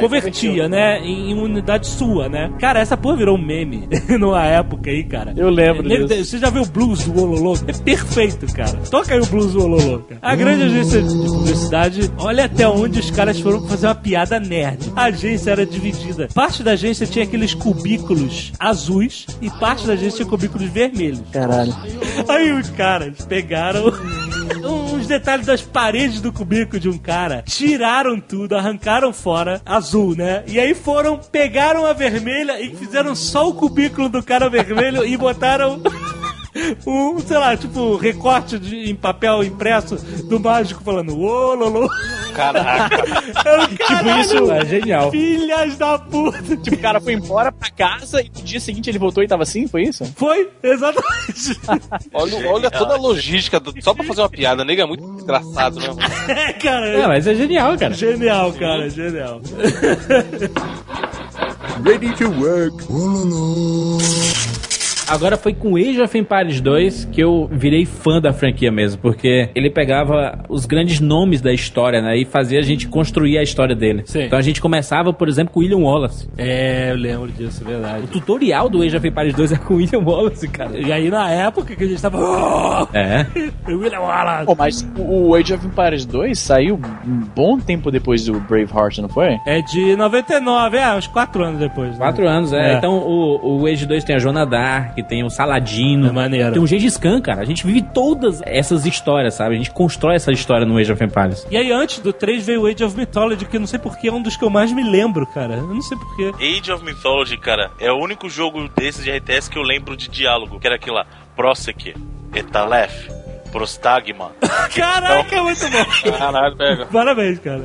convertia. né, em unidade sua, né? Cara, essa porra virou um meme numa época aí, cara. Eu lembro Nego- disso. Você já viu o blues do Ololô? É perfeito, cara. Toca aí o blues do Ololô, cara. A grande agência de publicidade, olha até onde os caras foram fazer uma piada nerd. A agência era dividida. Parte da agência tinha aqueles cubículos azuis e parte da agência tinha cubículos vermelhos. Caralho. Aí os caras pegaram uns detalhes das paredes do cubículo de um cara, tiraram tudo, arrancaram fora, azul, né? E aí foram, pegaram a vermelha e fizeram só o cubículo do cara vermelho e botaram. Um, sei lá, tipo, recorte de, em papel impresso do mágico falando, ô, Lolo. Caraca. Tipo isso. É genial. Filhas da puta. Tipo, o cara foi embora pra casa e no dia seguinte ele voltou e tava assim, foi isso? Foi, exatamente. Olha, olha toda a logística, do- só pra fazer uma piada. Nega é muito engraçado, né? mano? É, cara. É, mas é genial, cara. Genial, cara, genial. Ready to work. Agora foi com Age of Empires 2 que eu virei fã da franquia mesmo, porque ele pegava os grandes nomes da história, né? E fazia a gente construir a história dele. Sim. Então a gente começava, por exemplo, com William Wallace. É, eu lembro disso, é verdade. O tutorial do Age of Empires 2 é com William Wallace, cara. E aí, na época que a gente tava. "Oh, É. William Wallace! Pô, mas o o Age of Empires 2 saiu um bom tempo depois do Braveheart, não foi? É de 99, é, uns 4 anos depois. né? Quatro anos, é. É. Então o, o Age 2 tem a Joana Dark, tem o Saladino. É maneiro. Tem o Gengis Khan, cara. A gente vive todas essas histórias, sabe? A gente constrói essa história no Age of Empires. E aí, antes do 3 veio o Age of Mythology, que eu não sei porque é um dos que eu mais me lembro, cara. Eu não sei porquê. Age of Mythology, cara, é o único jogo desses de RTS que eu lembro de diálogo, que era aquele lá, Prosek, Etalef, Prostagma. Caraca, muito bom. Caralho, pega. Parabéns, cara.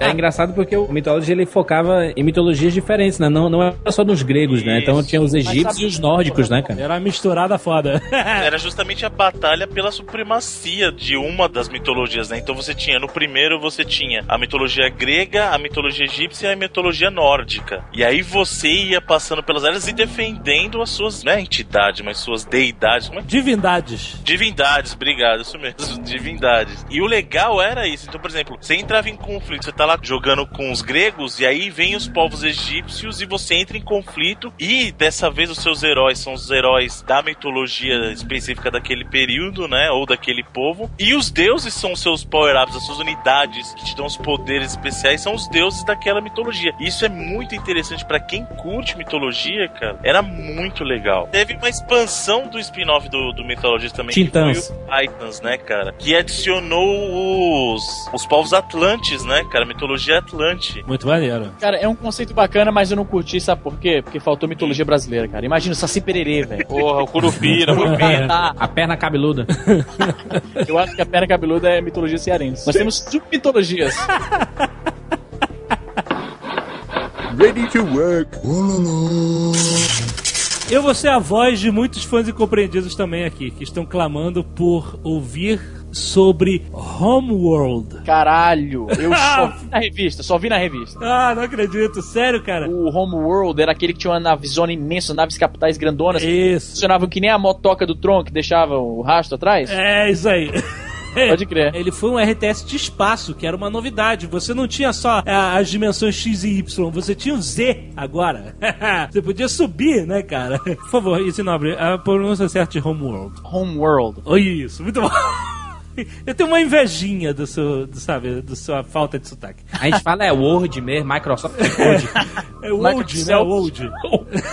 É engraçado porque o Mythology ele focava em mitologias diferentes, né? Não, não era só nos gregos, né? Então Isso. tinha os egípcios e os nórdicos, né, cara? Era uma misturada foda. Era justamente a batalha pela supremacia de uma das mitologias, né? Então você tinha, no primeiro você tinha a mitologia grega, a mitologia egípcia e a mitologia nórdica. E aí você ia passando pelas áreas e defendendo as suas, não é entidades, mas suas deidades. Como é que Divindades. Divindades, obrigado, isso mesmo, divindades. E o legal era isso. Então, por exemplo, você entrava em conflito, você tá lá jogando com os gregos, e aí vem os povos egípcios e você entra em conflito. E dessa vez os seus heróis são os heróis da mitologia específica daquele período, né? Ou daquele povo. E os deuses são os seus power-ups, as suas unidades que te dão os poderes especiais, são os deuses daquela mitologia. Isso é muito interessante pra quem curte mitologia, cara. Era muito legal. Teve uma expansão do spin-off do, do Mythologies também. Titãs. Titans, né, cara? Que adicionou os, os povos atlantes, né, cara? Mitologia atlante. Muito maneiro. Cara, é um conceito bacana, mas eu não curti, sabe por quê? Porque faltou mitologia brasileira, cara. Imagina o Saci Pererê, velho. Porra, o Curupira, o Ah, A perna cabeluda. eu acho que a perna cabeluda é mitologia cearense. Nós temos submitologias. Ready to work. Eu vou ser a voz de muitos fãs incompreendidos também aqui, que estão clamando por ouvir sobre Homeworld. Caralho, eu só vi na revista, só vi na revista. Ah, não acredito. Sério, cara? O Homeworld era aquele que tinha uma navezona imensa, naves capitais grandonas, que Isso. funcionavam que nem a motoca do Tron, que deixava o rastro atrás. É isso aí. Pode crer. Ele foi um RTS de espaço, que era uma novidade. Você não tinha só ah, as dimensões X e Y, você tinha o Z agora. você podia subir, né, cara? Por favor, esse nobre, a pronúncia certa de Homeworld. Homeworld. Oh, isso, muito bom. Eu tenho uma invejinha do seu, do, sabe, da sua falta de sotaque. A gente fala é Word mesmo, Microsoft Word. É o Old, né? O Old.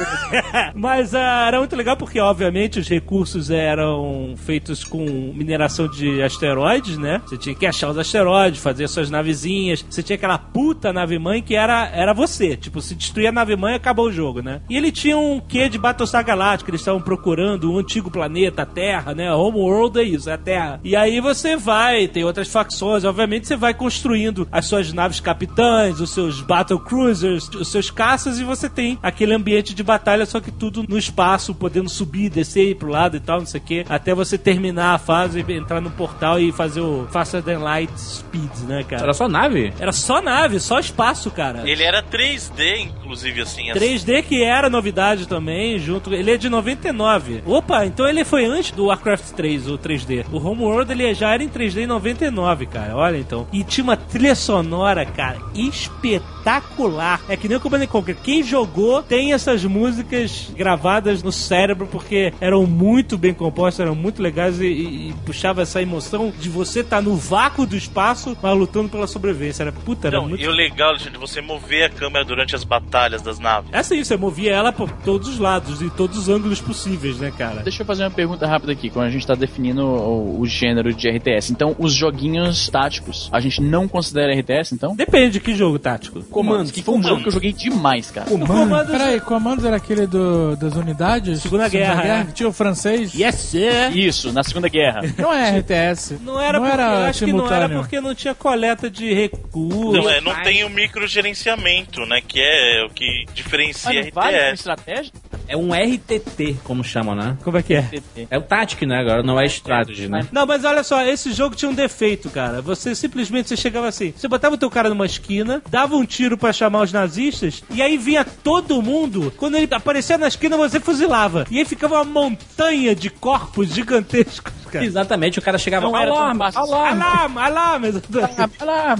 Mas ah, era muito legal porque, obviamente, os recursos eram feitos com mineração de asteroides, né? Você tinha que achar os asteroides, fazer suas navezinhas. Você tinha aquela puta nave-mãe que era, era você. Tipo, se destruir a nave-mãe, acabou o jogo, né? E ele tinha um quê de Battlestar Galactica. Eles estavam procurando um antigo planeta, a Terra, né? Homeworld é isso, é a Terra. E aí você vai, tem outras facções. Obviamente, você vai construindo as suas naves capitães, os seus battle cruisers, os seus caças e você tem aquele ambiente de batalha, só que tudo no espaço, podendo subir, descer, ir pro lado e tal, não sei o que, até você terminar a fase, entrar no portal e fazer o Faster Than Light Speeds, né, cara? Era só nave? Era só nave, só espaço, cara. Ele era 3D, inclusive, assim. assim. 3D que era novidade também, junto. Ele é de 99. Opa, então ele foi antes do Warcraft 3, o 3D. O Homeworld ele já era em 3D em 99, cara. Olha então. E tinha uma trilha sonora, cara, espetacular. É que nem o Command and Conquer. Quem jogou tem essas músicas gravadas no cérebro porque eram muito bem compostas, eram muito legais e, e- e puxava essa emoção de você estar no vácuo do espaço, mas lutando pela sobrevivência. Era puta, era Não, muito e o legal, de você mover a câmera durante as batalhas das naves. É assim, você movia ela por todos os lados, e todos os ângulos possíveis, né, cara? Deixa eu fazer uma pergunta rápida aqui, quando a gente tá definindo o, o gênero de RTS. Então, os joguinhos táticos, a gente não considera RTS, então? Depende de que jogo tático. Comandos, que foi um jogo que eu joguei demais, cara. Comando. Peraí, Comandos era aquele do, das unidades? Segunda Guerra, é. que Tinha o francês? Yes, sir. Isso, na Segunda Guerra. Não é RTS. Não era, Não porque, era eu acho que não era simultâneo. porque não tinha coleta de recursos. Não, é, não tem o microgerenciamento, né? Que é o que diferencia Mas não vale RTS. estratégia? É um RTT, como chamam, né? Como é que é? É o Tactic, né? Agora não é Strategy, né? Não, mas olha só, esse jogo tinha um defeito, cara. Você simplesmente você chegava assim, você botava o teu cara numa esquina, dava um tiro pra chamar os nazistas, e aí vinha todo mundo. Quando ele aparecia na esquina, você fuzilava. E aí ficava uma montanha de corpos gigantescos, cara. Exatamente, o cara chegava. Não era tão alarme, alarme. Alarme, alarme.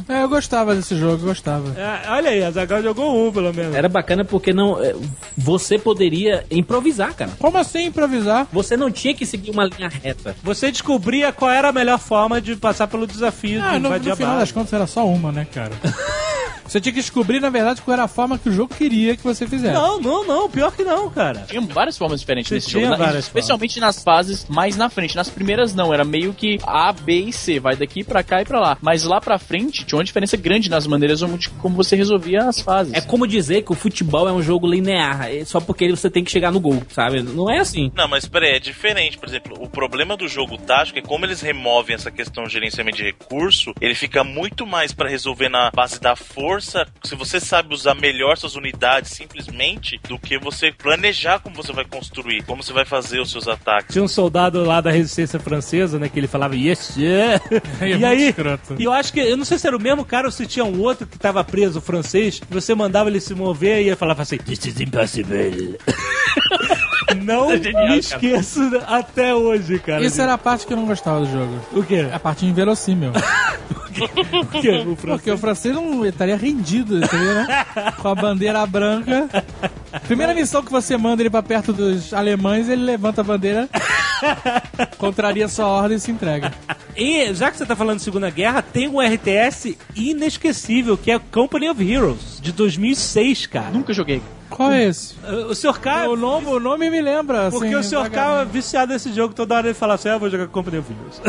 É, eu gostava desse jogo, eu gostava. É, olha aí, a Zagal jogou um, pelo menos. Era bacana porque não. é, Você poderia improvisar, cara. Como assim improvisar? Você não tinha que seguir uma linha reta. Você descobria qual era a melhor forma de passar pelo desafio Ah, de no, invadir no a final base. das contas era só uma, né, cara? Você tinha que descobrir, na verdade, qual era a forma que o jogo queria que você fizesse. Não, não, não, pior que não, cara. Tinha várias formas diferentes Você nesse tinha jogo. na- várias especialmente nas fases mais na frente. Nas primeiras não, era meio que A, B e C. Vai daqui pra cá e pra lá. Mas lá pra frente tinha uma diferença grande nas maneiras como, você resolvia as fases. É como dizer que o futebol é um jogo linear, é só porque você tem que chegar no gol, sabe? Não é assim. Não, mas peraí, é diferente. Por exemplo, o problema do jogo tático é como eles removem essa questão de gerenciamento de recurso, ele fica muito mais pra resolver na base da força. Se você sabe usar melhor suas unidades simplesmente, do que você planejar como você vai construir, como você vai fazer os seus ataques. Tinha um soldado lá da resistência francesa, né? Que ele falava yes, yeah. É e aí, escroto. e eu acho que, eu não sei se era o mesmo cara ou se tinha um outro que tava preso francês, você mandava ele se mover e ele falava assim, this is impossible. não me esqueço até hoje, cara. Isso era a parte que eu não gostava do jogo. O quê? A parte inverossímil. O quê? O francês? Porque o francês não estaria rendido, entendeu, né? Com a bandeira branca. Primeira missão que você manda ele pra perto dos alemães, ele levanta a bandeira, contraria sua ordem e se entrega. E já que você tá falando de Segunda Guerra, tem um RTS inesquecível, que é Company of Heroes, de 2006, cara. Nunca joguei. Qual é esse? O Sr. K... O nome, o nome me lembra. Porque assim, o Sr. K é viciado nesse jogo, toda hora ele fala assim, ah, eu vou jogar Company of Heroes.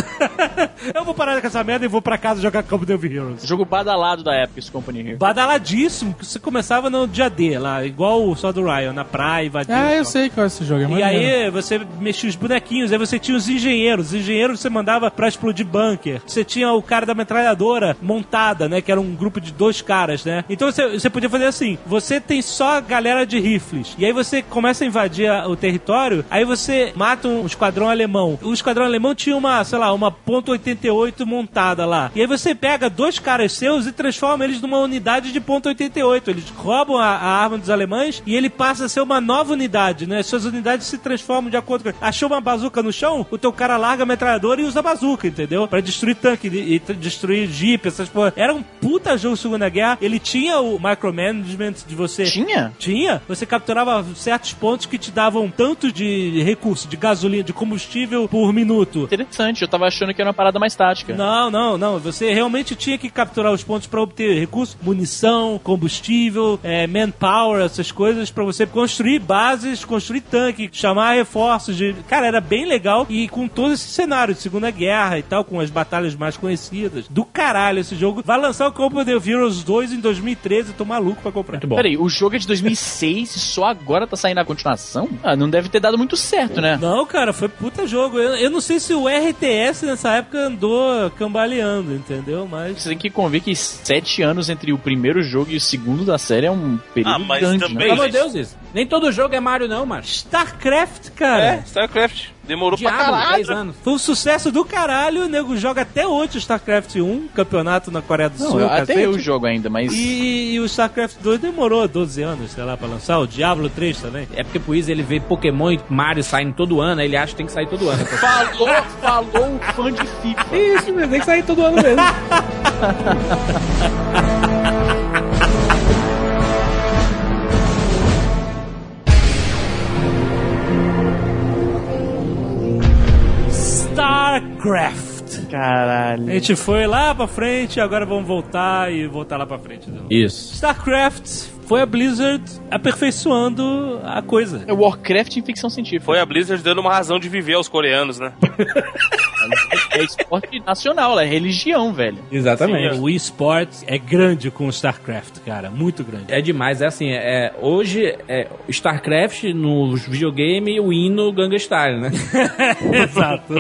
eu vou parar com essa merda e vou pra casa jogar Company of Heroes. Jogo badalado da época, esse Company Hero. Badaladíssimo, que você começava no dia D, lá, igual o só do Ryan, na praia, invadindo. Ah, eu sei qual é esse jogo. É E aí você mexia os bonequinhos, aí você tinha os engenheiros. Os engenheiros você mandava pra explodir bunker. Você tinha o cara da metralhadora montada, né? Que era um grupo de dois caras, né? Então você, você podia fazer assim: você tem só a galera de rifles. E aí você começa a invadir a- o território, aí você mata um esquadrão alemão. O esquadrão alemão tinha uma, sei lá, uma ponto .88 montada lá. E aí você pega dois caras seus e transforma eles numa unidade de .88. Eles roubam a, a arma dos alemães e ele passa a ser uma nova unidade, né? Suas unidades se transformam de acordo com... Achou uma bazuca no chão, o teu cara larga a metralhadora e usa a bazuca, entendeu? Pra destruir tanque e, e destruir jeep, essas porra. Era um puta jogo Segunda Guerra. Ele tinha o micromanagement de você... Tinha? Tinha. Você capturava certos pontos que te davam tanto de recurso, de gasolina, de combustível por minuto. Interessante, eu tava achando que era uma parada mais tática. Não, não, não. Você realmente tinha que capturar os pontos para obter recursos, munição, combustível, é, manpower, essas coisas, para você construir bases, construir tanque, chamar reforços. De... Cara, era bem legal e com todo esse cenário de Segunda Guerra e tal, com as batalhas mais conhecidas. Do caralho esse jogo. Vai lançar o Combat of Heroes 2 em 2013, tô maluco pra comprar. Muito bom. Peraí, o jogo é de 2006 e só agora tá saindo a continuação? Ah, não deve ter dado muito certo, né? Não, cara, foi puta jogo. Eu, eu não sei se o RTS nessa época andou cambaleando, entendeu? Mas. Você tem que convir que sete anos entre o primeiro jogo e o segundo da série é um período Ah, mas gigante, também- né? Pelo amor de Deus, isso. Nem todo jogo é Mario, não, mano. StarCraft, cara. É, StarCraft. Demorou pra Diabo, caralho. 10 anos. Foi um sucesso do caralho, o nego joga até hoje o StarCraft 1, campeonato na Coreia do Não, Sul. eu- até cacete. eu jogo ainda, mas. E, e o StarCraft 2 demorou 12 anos, sei lá, pra lançar. O Diablo 3 também. É porque por isso ele vê Pokémon e Mario saindo todo ano, aí ele acha que tem que sair todo ano. Falou, falou o fã de FIFA. Isso, mesmo, tem que sair todo ano mesmo. StarCraft. Caralho. A gente foi lá pra frente, agora vamos voltar e voltar lá pra frente. Isso. StarCraft foi a Blizzard aperfeiçoando a coisa. É Warcraft em ficção científica. Foi a Blizzard dando uma razão de viver aos coreanos, né? É esporte nacional, é religião, velho. Exatamente. O eSports é grande com o StarCraft, cara, muito grande. É demais, é assim, é, hoje é StarCraft no videogame e o hino Gangnam Style, né? Exato.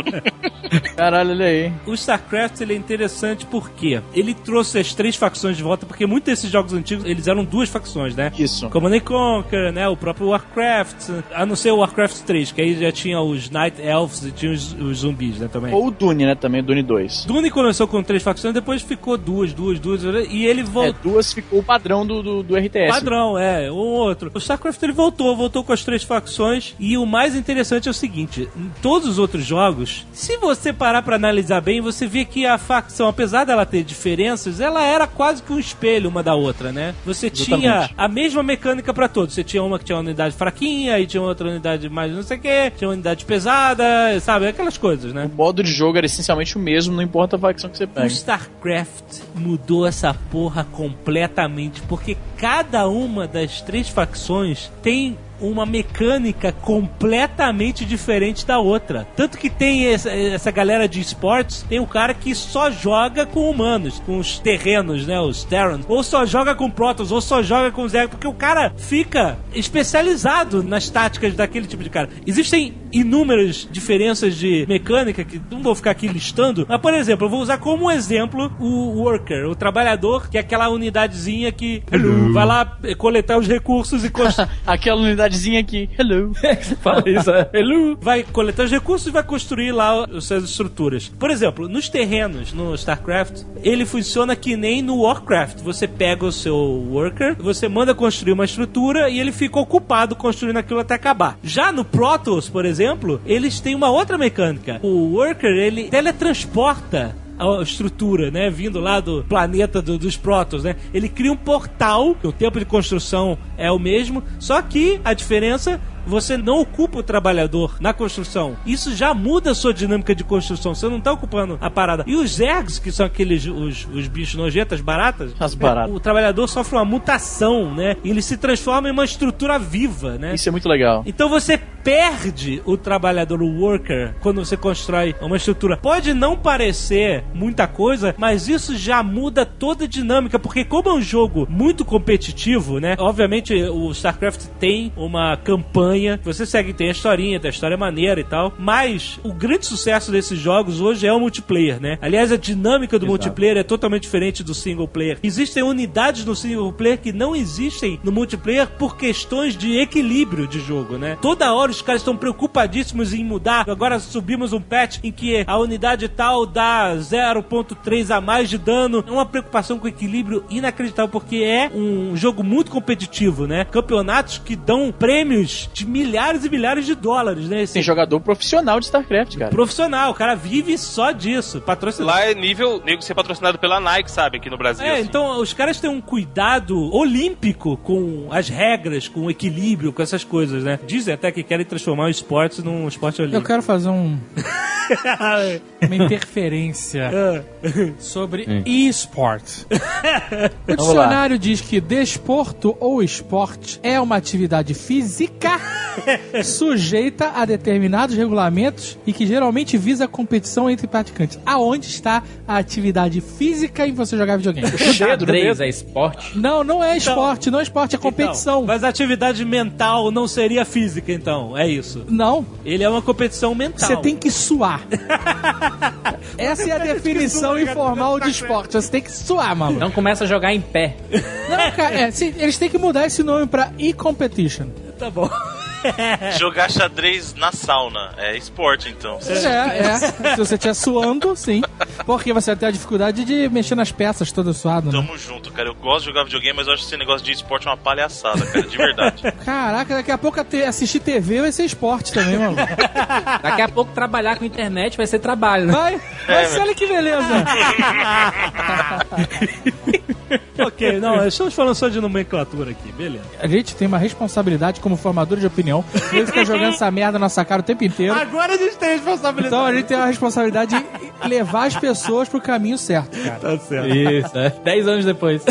Caralho, olha aí. O StarCraft ele é interessante porque ele trouxe as três facções de volta, porque muitos desses jogos antigos eles eram duas facções, né? Isso. Command and Conquer, né? O próprio Warcraft, a não ser o Warcraft 3, que aí já tinha os Night Elves e tinha os, os zumbis, né? Também. Ou o Dune, né? Também, o Dune 2. Dune começou com três facções, depois ficou duas, duas, duas, e ele É, voltou. duas ficou o padrão do, do, do RTS. Padrão, é, um outro. O StarCraft ele voltou, voltou com as três facções. E o mais interessante é o seguinte: em todos os outros jogos, se você parar pra analisar bem, você vê que a facção, apesar dela ter diferenças, ela era quase que um espelho uma da outra, né? Você tinha Exatamente. a mesma mecânica pra todos. Você tinha uma que tinha uma unidade fraquinha, aí tinha outra unidade mais não sei o que, tinha uma unidade pesada, sabe? Aquelas coisas, né? O modo de jogo era essencialmente o mesmo, não importa a facção que você O pega. StarCraft mudou essa porra completamente, porque cada uma das três facções tem uma mecânica completamente diferente da outra. Tanto que tem essa, essa galera de esportes, tem o cara que só joga com humanos, com os terrenos, né, os Terrans, ou só joga com Protoss, ou só joga com Zerg, porque o cara fica especializado nas táticas daquele tipo de cara. Existem inúmeras diferenças de mecânica que não vou ficar aqui listando, mas por exemplo, eu vou usar como exemplo o worker, o trabalhador, que é aquela unidadezinha que vai lá coletar os recursos e construir. Aquela unidadezinha aqui. Hello. Fala isso, é. Hello. vai coletar os recursos e vai construir lá as suas estruturas. Por exemplo, nos terrenos no StarCraft, ele funciona que nem no Warcraft. Você pega o seu worker, você manda construir uma estrutura e ele fica ocupado construindo aquilo até acabar. Já no Protoss, por exemplo, eles têm uma outra mecânica. O worker, ele teletransporta a estrutura, né? Vindo lá do planeta do- dos Protoss, né? Ele cria um portal, o tempo de construção é o mesmo, só que a diferença você não ocupa o trabalhador na construção. Isso já muda a sua dinâmica de construção. Você não está ocupando a parada. E os Zergs, que são aqueles os, os bichos nojentas, baratas, As baratas. o trabalhador sofre uma mutação, né? E ele se transforma em uma estrutura viva, né? Isso é muito legal. Então você perde o trabalhador, o worker, quando você constrói uma estrutura. Pode não parecer muita coisa, mas isso já muda toda a dinâmica, porque como é um jogo muito competitivo, né? Obviamente o StarCraft tem uma campanha, você segue, tem a historinha, tem a história maneira e tal, mas o grande sucesso desses jogos hoje é o multiplayer, né? Aliás, a dinâmica do multiplayer é totalmente diferente do single player. Existem unidades no single player que não existem no multiplayer por questões de equilíbrio de jogo, né? Toda hora os caras estão preocupadíssimos em mudar. Agora subimos um patch em que a unidade tal dá 0.3 a mais de dano. É uma preocupação com equilíbrio inacreditável, porque é um jogo muito competitivo, né? Campeonatos que dão prêmios de milhares e milhares de dólares, né? Esse Tem jogador profissional de StarCraft, cara. profissional, o cara vive só disso, patrocinado. Lá é nível nego ser patrocinado pela Nike, sabe? Aqui no Brasil. É, assim. então os caras têm um cuidado olímpico com as regras, com o equilíbrio, com essas coisas, né? Dizem até que querem transformar o esporte num esporte Eu olímpico. quero fazer um, uma interferência Ah. sobre e-sport. O dicionário diz que desporto ou esporte é uma atividade física sujeita a determinados regulamentos e que geralmente visa a competição entre praticantes. Aonde está a atividade física em você jogar videogame? Xadrez é esporte. Não, não é esporte, não é esporte, é competição. Então, mas a atividade mental não seria física, então. É isso. Não, Ele é uma competição mental. você tem que suar. Essa é a definição informal de esporte. Você tem que suar, mano. Não começa a jogar em pé. Não, cara, é, se- eles têm que mudar esse nome pra e-competition. Tá bom. Jogar xadrez na sauna. É esporte, então. É, é. Se você estiver suando, sim. Porque você vai ter a dificuldade de mexer nas peças todo suado, né? Tamo junto, cara. Eu gosto de jogar videogame, mas eu acho esse negócio de esporte uma palhaçada, cara. De verdade. Caraca, daqui a pouco assistir TV vai ser esporte também, mano. Daqui a pouco trabalhar com internet vai ser trabalho, né? Vai, vai ser, olha que beleza. ok, não, estamos falando só de nomenclatura aqui, beleza. A gente tem uma responsabilidade como formador de opinião. Ele fica jogando essa merda na nossa cara o tempo inteiro. Agora a gente tem responsabilidade. Então a gente tem a responsabilidade de levar as pessoas pro caminho certo, cara. Tá certo. Isso, é. Dez anos depois.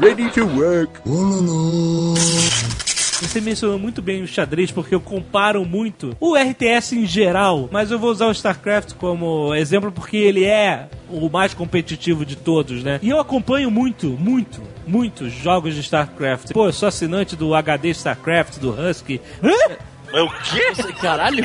Ready to work. Você mencionou muito bem o xadrez porque eu comparo muito o RTS em geral, mas eu vou usar o StarCraft como exemplo porque ele é o mais competitivo de todos, né? E eu acompanho muito, muito, muitos jogos de StarCraft. Pô, eu sou assinante do HD StarCraft, do Husky. Mas o quê? Caralho.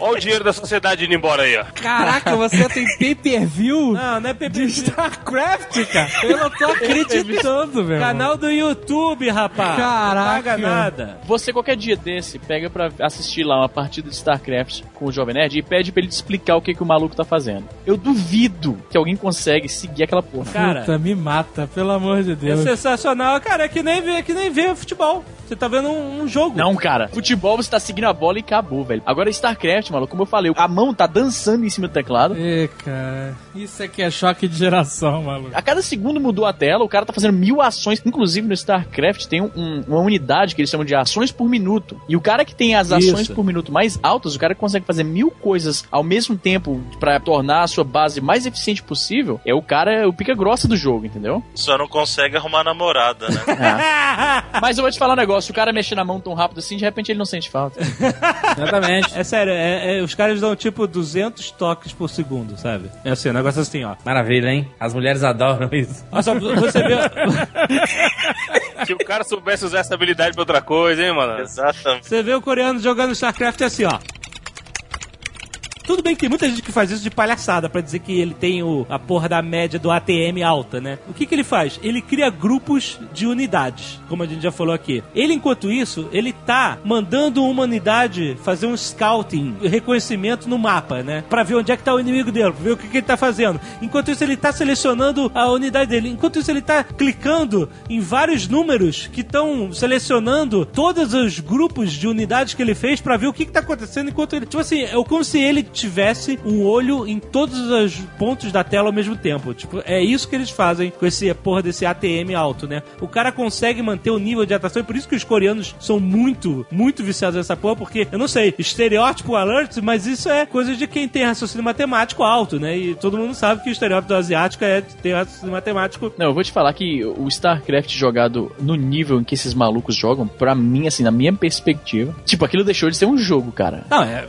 Olha o dinheiro da sociedade indo embora aí, ó. Caraca, você tem pay-per-view Não, não é de PPV. StarCraft, cara. Eu não tô acreditando, velho. Canal do YouTube, rapaz. Caraca. Não paga nada. Você qualquer dia desse pega pra assistir lá uma partida de StarCraft com o Jovem Nerd e pede pra ele te explicar o que, que o maluco tá fazendo. Eu duvido que alguém consegue seguir aquela porra. Cara, Puta, me mata, pelo amor de é Deus. sensacional. Cara, é que nem ver, é que nem ver futebol. Você tá vendo um, um jogo. Não, cara. Futebol você tá seguindo a bola e acabou, velho. Agora StarCraft, maluco, como eu falei, a mão tá dançando em cima do teclado. Ê, cara, isso aqui é choque de geração, maluco. A cada segundo mudou a tela, o cara tá fazendo mil ações. Inclusive no StarCraft tem um- um- uma unidade que eles chamam de ações por minuto. E o cara que tem as ações Isso. por minuto mais altas, o cara que consegue fazer mil coisas ao mesmo tempo pra tornar a sua base mais eficiente possível, é o cara, é o pica grossa do jogo, entendeu? Só não consegue arrumar namorada, né? Mas eu vou te falar um negócio, o cara mexer na mão tão rápido assim, de repente ele não sente falta. Exatamente. É sério, é- é- os caras dão tipo 200 toques por segundo, sabe? É assim, um negócio assim, ó. Maravilha, hein? As mulheres adoram isso. Olha só, você vê. Se o cara soubesse usar essa habilidade pra outra coisa, hein, mano? Exatamente. Você vê o coreano jogando StarCraft assim, ó. Tudo bem que tem muita gente que faz isso de palhaçada pra dizer que ele tem o, a porra da média do ATM alta, né? O que que ele faz? Ele cria grupos de unidades, como a gente já falou aqui. Ele, enquanto isso, ele tá mandando uma unidade fazer um scouting, reconhecimento no mapa, né? Pra ver onde é que tá o inimigo dele, ver o que, que ele tá fazendo. Enquanto isso, ele tá selecionando a unidade dele. Enquanto isso, ele tá clicando em vários números que estão selecionando todos os grupos de unidades que ele fez pra ver o que, que tá acontecendo enquanto ele. Tipo assim, é como se ele tivesse um olho em todos os pontos da tela ao mesmo tempo. Tipo, é isso que eles fazem com esse porra desse ATM alto, né? O cara consegue manter o nível de atração e por isso que os coreanos são muito, muito viciados nessa porra, porque, eu não sei, estereótipo alert, mas isso é coisa de quem tem raciocínio matemático alto, né? E todo mundo sabe que o estereótipo asiático é ter raciocínio matemático Não, eu vou te falar que o StarCraft jogado no nível em que esses malucos jogam, pra mim, assim, na minha perspectiva, tipo, aquilo deixou de ser um jogo, cara. Não, é,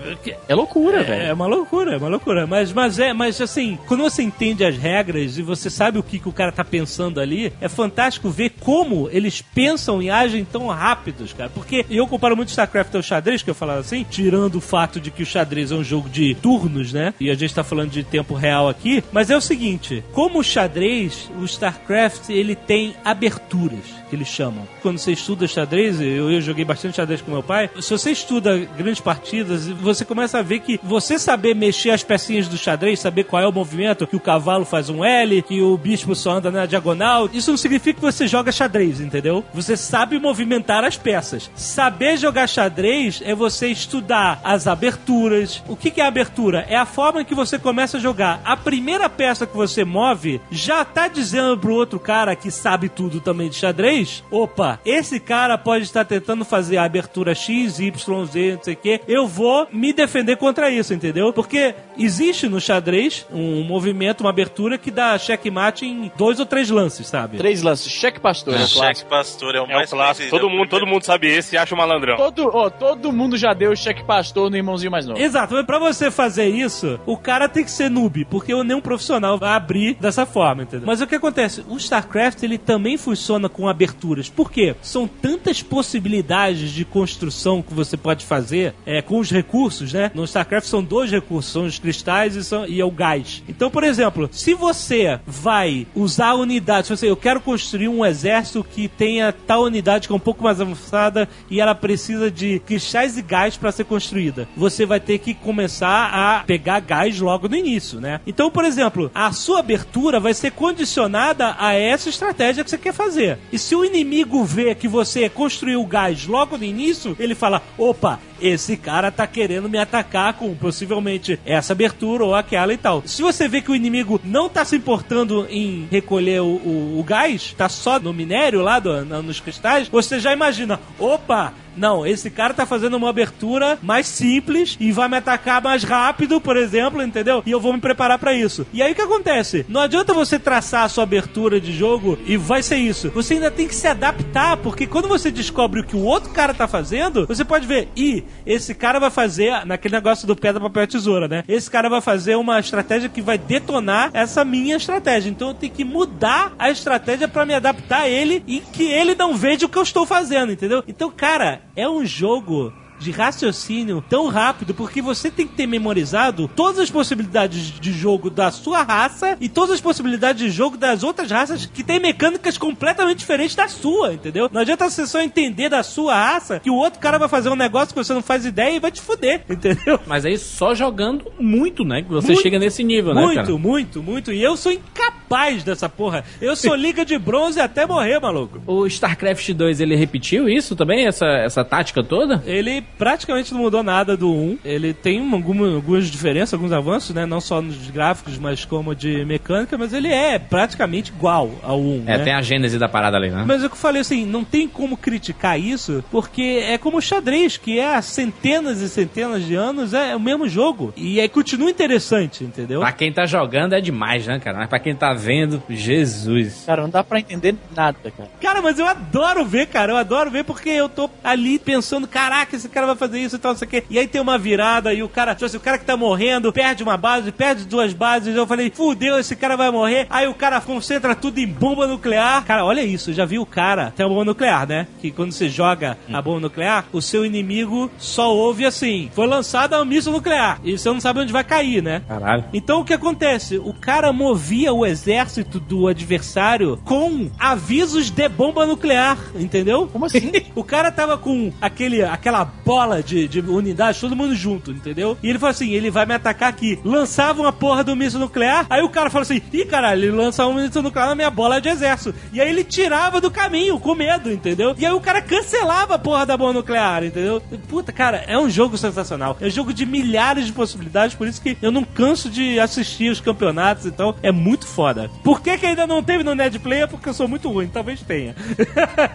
É loucura, é, velho. Uma loucura, é uma loucura. Mas, mas é, mas assim, quando você entende as regras e você sabe o que, que o cara tá pensando ali, é fantástico ver como eles pensam e agem tão rápidos, cara. Porque eu comparo muito StarCraft ao xadrez, que eu falava assim, tirando o fato de que o xadrez é um jogo de turnos, né? E a gente tá falando de tempo real aqui, mas é o seguinte, como o xadrez, o StarCraft, ele tem aberturas que eles chamam. Quando você estuda xadrez, eu, eu joguei bastante xadrez com meu pai, se você estuda grandes partidas, você começa a ver que você saber mexer as pecinhas do xadrez, saber qual é o movimento, que o cavalo faz um L, que o bispo só anda na diagonal, isso não significa que você joga xadrez, entendeu? Você sabe movimentar as peças. Saber jogar xadrez é você estudar as aberturas. O que, é abertura? É a forma que você começa a jogar. A primeira peça que você move já tá dizendo pro outro cara que sabe tudo também de xadrez: opa, esse cara pode estar tentando fazer a abertura X, Y, Z, não sei o quê. Eu vou me defender contra isso, entendeu? Porque existe no xadrez um movimento, uma abertura que dá checkmate em dois ou três lances, sabe? Três lances. Cheque pastor. é o clássico. Cheque Pastor é o É mais o clássico. Todo é o mundo, todo mundo sabe esse e acha um malandrão. Todo, ó, todo mundo já deu cheque pastor no irmãozinho mais novo. Exato, mas pra você fazer isso, o cara tem que ser noob, porque nenhum profissional vai abrir dessa forma, entendeu? Mas o que acontece? O StarCraft, ele também funciona com aberturas. Por quê? São tantas possibilidades de construção que você pode fazer é, com os recursos, né? No StarCraft são dois recursos, são os cristais e, são, e é o gás. Então, por exemplo, se você vai usar unidades, se você, eu quero construir um exército que tenha tal unidade que é um pouco mais avançada e ela precisa de cristais e gás para ser construída. Você vai ter que começar a pegar gás logo no início, né? Então, por exemplo, a sua abertura vai ser condicionada a essa estratégia que você quer fazer. E se o inimigo vê que você construiu o gás logo no início, ele fala: opa, esse cara tá querendo me atacar com possivelmente essa abertura ou aquela e tal. Se você vê que o inimigo não tá se importando em recolher o, o- o gás, tá só no minério lá do- nos cristais, você já imagina, opa, não, esse cara tá fazendo uma abertura mais simples e vai me atacar mais rápido, por exemplo, entendeu? E eu vou me preparar pra isso. E aí o que acontece? Não adianta você traçar a sua abertura de jogo e vai ser isso. Você ainda tem que se adaptar, porque quando você descobre o que o outro cara tá fazendo, você pode ver, e esse cara vai fazer naquele negócio do pedra, papel tesoura, né? Esse cara vai fazer uma estratégia que vai detonar essa minha estratégia. Então eu tenho que mudar a estratégia pra me adaptar a ele e que ele não veja o que eu estou fazendo, entendeu? Então, cara, é um jogo de raciocínio tão rápido, porque você tem que ter memorizado todas as possibilidades de jogo da sua raça e todas as possibilidades de jogo das outras raças que tem mecânicas completamente diferentes da sua, entendeu? Não adianta você só entender da sua raça que o outro cara vai fazer um negócio que você não faz ideia e vai te fuder, entendeu? Mas aí só jogando muito, né? Que você Muito, chega nesse nível, né, Muito, cara? muito, muito. E eu sou incapaz dessa porra. Eu sou liga de bronze até morrer, maluco. O StarCraft 2, ele repetiu isso também? Essa, essa tática toda? Ele praticamente não mudou nada do 1. Ele tem uma- alguma- algumas diferenças, alguns avanços, né? Não só nos gráficos, mas como de mecânica, mas ele é praticamente igual ao 1. É, né? tem a gênese da parada ali, né? Mas é o que eu falei assim, não tem como criticar isso, porque é como o xadrez, que é há centenas e centenas de anos, é o mesmo jogo. E aí continua interessante, entendeu? Pra quem tá jogando é demais, né, cara? Mas pra quem tá vendo, Jesus. Cara, não dá pra entender nada, cara. Cara, mas eu adoro ver, cara. Eu adoro ver porque eu tô ali pensando, caraca, esse cara vai fazer isso e tal, não sei o quê. E aí tem uma virada e o cara, tipo assim, o cara que tá morrendo perde uma base, perde duas bases. Eu falei, fudeu, esse cara vai morrer. Aí o cara concentra tudo em bomba nuclear. Cara, olha isso, já vi o cara. Tem a bomba nuclear, né? Que quando você joga a bomba nuclear, o seu inimigo só ouve assim: foi lançada um míssil nuclear. E você não sabe onde vai cair, né? Caralho. Então o que acontece? O cara movia o exército do adversário com avisos de bomba nuclear, entendeu? Como assim? o cara tava com aquele, aquela bola de, de unidade, todo mundo junto, entendeu? E ele falou assim: ele vai me atacar aqui. Lançava uma porra do míssil nuclear, aí o cara falou assim: ih, caralho, ele lança um míssil nuclear na minha bola de exército. E aí ele tirava do caminho, com medo, entendeu? E aí o cara cancelava a porra da bomba nuclear, entendeu? Puta, cara, é um jogo sensacional. É um jogo de milhares de possibilidades, por isso que eu não canso de assistir os campeonatos, então é muito foda. Por que, que ainda não teve no Ned Player? Porque eu sou muito ruim, talvez tenha.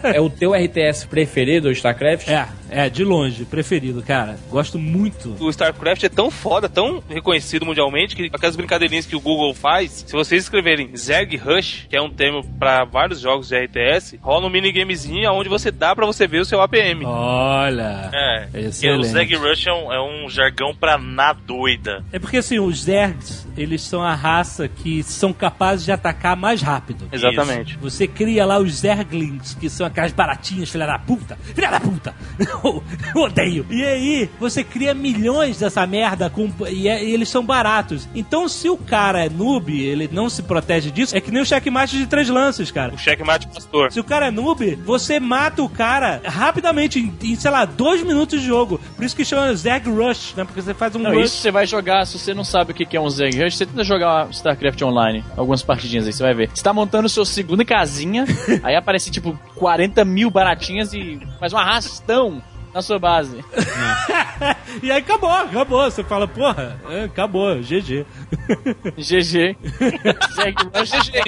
É o teu RTS preferido, o StarCraft? É, É, de longe, preferido, cara. Gosto muito. O StarCraft é tão foda, tão reconhecido mundialmente, que aquelas brincadeirinhas que o Google faz, se vocês escreverem Zerg Rush, que é um termo pra vários jogos de RTS, rola um minigamezinho onde você dá pra você ver o seu APM. Olha. É, porque o Excelente. Zeg Rush é um, é um jargão pra na doida. É porque assim, os Zergs, eles são a raça que são capazes de atacar mais rápido. Exatamente. Você cria lá os Zerglings, que são aquelas baratinhas, filha da puta. Filha da puta. Eu odeio. E aí, você cria milhões dessa merda com, e, é- e eles são baratos. Então, se o cara é noob, ele não se protege disso, é que nem o checkmate de três lances, cara. O checkmate pastor. Se o cara é noob, você mata o cara rapidamente, em, em, sei lá, dois minutos de jogo. Por isso que chama Zerg Rush, né? Porque você faz um Não, rush. isso você vai jogar, se você não sabe o que é um Zeg Rush, você tenta jogar StarCraft Online, algumas partidinhas aí, você vai ver. Você tá montando sua segunda casinha, aí aparece tipo 40 mil baratinhas e faz um arrastão na sua base. e aí acabou, acabou. Você fala, porra, é, acabou, GG. GG.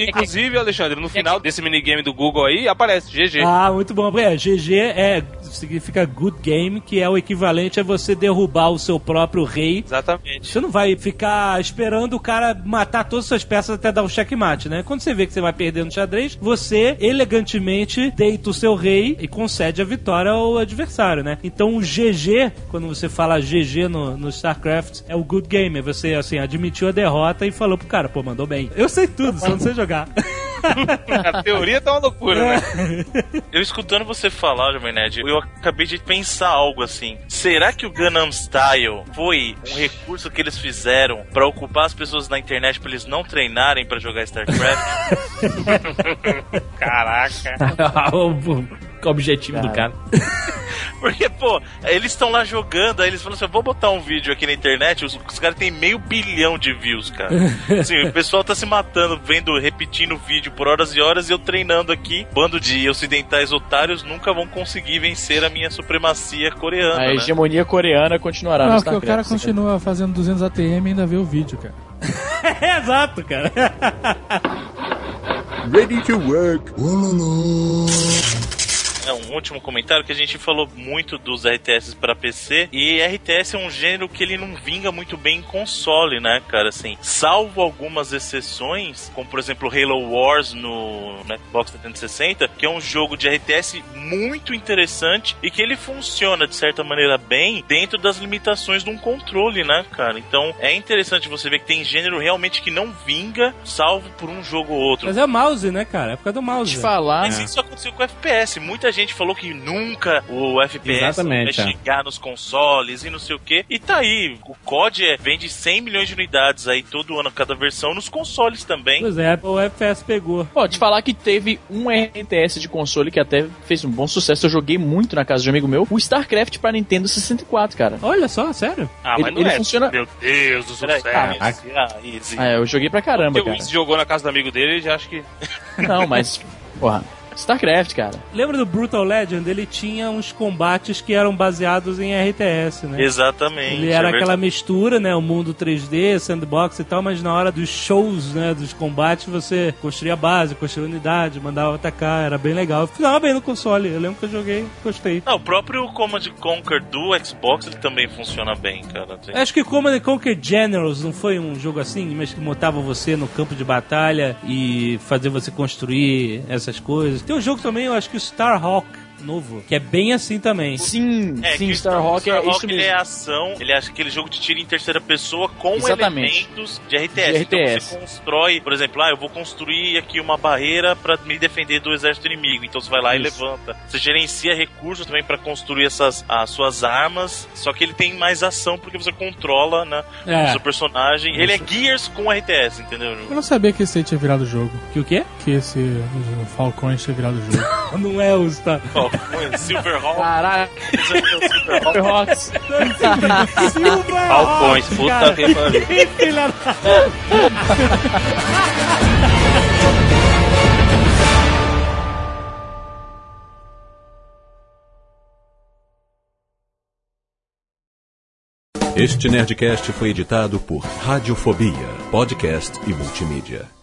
Inclusive, Alexandre, no final desse minigame do Google aí, aparece GG. Ah, muito bom. É, GG é, significa good game, que é o equivalente a você derrubar o seu próprio rei. Exatamente. Você não vai ficar esperando o cara matar todas as suas peças até dar o checkmate, né? Quando você vê que você vai perder no xadrez, você elegantemente deita o seu rei e concede a vitória ao adversário, né? Então o GG, quando você fala GG no, no StarCraft, é o good game. É você, assim, admitiu a derrota e falou pro cara, pô, mandou bem. Eu sei tudo, só não sei jogar. A teoria tá uma loucura, né? Eu escutando você falar, Jovem Nerd, eu acabei de pensar algo assim. Será que o Gangnam Style foi um recurso que eles fizeram pra ocupar as pessoas na internet pra eles não treinarem pra jogar StarCraft? Caraca. O objetivo do cara. Porque, pô, eles estão lá jogando, aí eles falam assim: eu vou botar um vídeo aqui na internet, os, os caras têm meio bilhão de views, cara. Assim, o pessoal tá se matando, vendo, repetindo o vídeo por horas e horas, e eu treinando aqui. Bando de ocidentais otários nunca vão conseguir vencer a minha supremacia coreana. A né? hegemonia coreana continuará Não, no porque o cara continua fazendo 200 ATM e ainda vê o vídeo, cara. exato, cara. Ready to work. É um último comentário que a gente falou muito dos RTS para PC e RTS é um gênero que ele não vinga muito bem em console, né, cara? Assim, salvo algumas exceções, como por exemplo Halo Wars no, no Xbox 360, que é um jogo de RTS muito interessante e que ele funciona de certa maneira bem dentro das limitações de um controle, né, cara? Então é interessante você ver que tem gênero realmente que não vinga, salvo por um jogo ou outro. Mas é mouse, né, cara? É por causa do mouse. Te falar. Mas isso aconteceu com o FPS. Muita gente falou que nunca o FPS Exatamente, vai é. chegar nos consoles e não sei o que. E tá aí. O COD é, vende 100 milhões de unidades aí todo ano, cada versão, nos consoles também. Pois é, o FPS pegou. Pô, te falar que teve um RTS de console que até fez um bom sucesso. Eu joguei muito na casa de um amigo meu. O StarCraft pra Nintendo 64, cara. Olha só, sério. Ah, mas Ele- não ele é. funciona- Meu Deus do sucesso. ah, Ah, easy. Ah, eu joguei pra caramba, Porque o cara. Wiz jogou na casa do amigo dele e já acho que. Não, mas, porra, StarCraft, cara. Lembra do Brutal Legend? Ele tinha uns combates que eram baseados em RTS, né? Exatamente. Ele é era verdade. aquela mistura, né? O mundo 3D, sandbox e tal, mas na hora dos shows, né? Dos combates, você construía a base, construía unidade, mandava atacar, era bem legal. Funcionava bem no console, eu lembro que eu joguei, gostei. Não, o próprio Command Conquer do Xbox ele também funciona bem, cara. Tem- Acho que Command Conquer Generals não foi um jogo assim, mas que botava você no campo de batalha e fazia você construir essas coisas. Tem um jogo também, eu acho que o Starhawk novo, que é bem assim também. Sim, É, sim, o Starhawk é isso ele mesmo. é ação, ele é aquele jogo de tiro em terceira pessoa com Exatamente. elementos de RTS. De Então RTS. você constrói, por exemplo, ah, eu vou construir aqui uma barreira pra me defender do exército inimigo. Então você vai lá Isso. e levanta. Você gerencia recursos também pra construir essas as suas armas, só que ele tem mais ação porque você controla, né, É. o seu personagem. Ele é Gears com RTS, entendeu? Eu não sabia que esse aí tinha virado jogo. Que o quê? Que esse o Falcões tinha virado jogo. Não é o Star... Ó, Silverhawk. Caraca, Silverhawk. Superhawks. Silver Falcões, puta que pariu. Filha da... Este Nerdcast foi editado por Radiofobia, podcast e multimídia.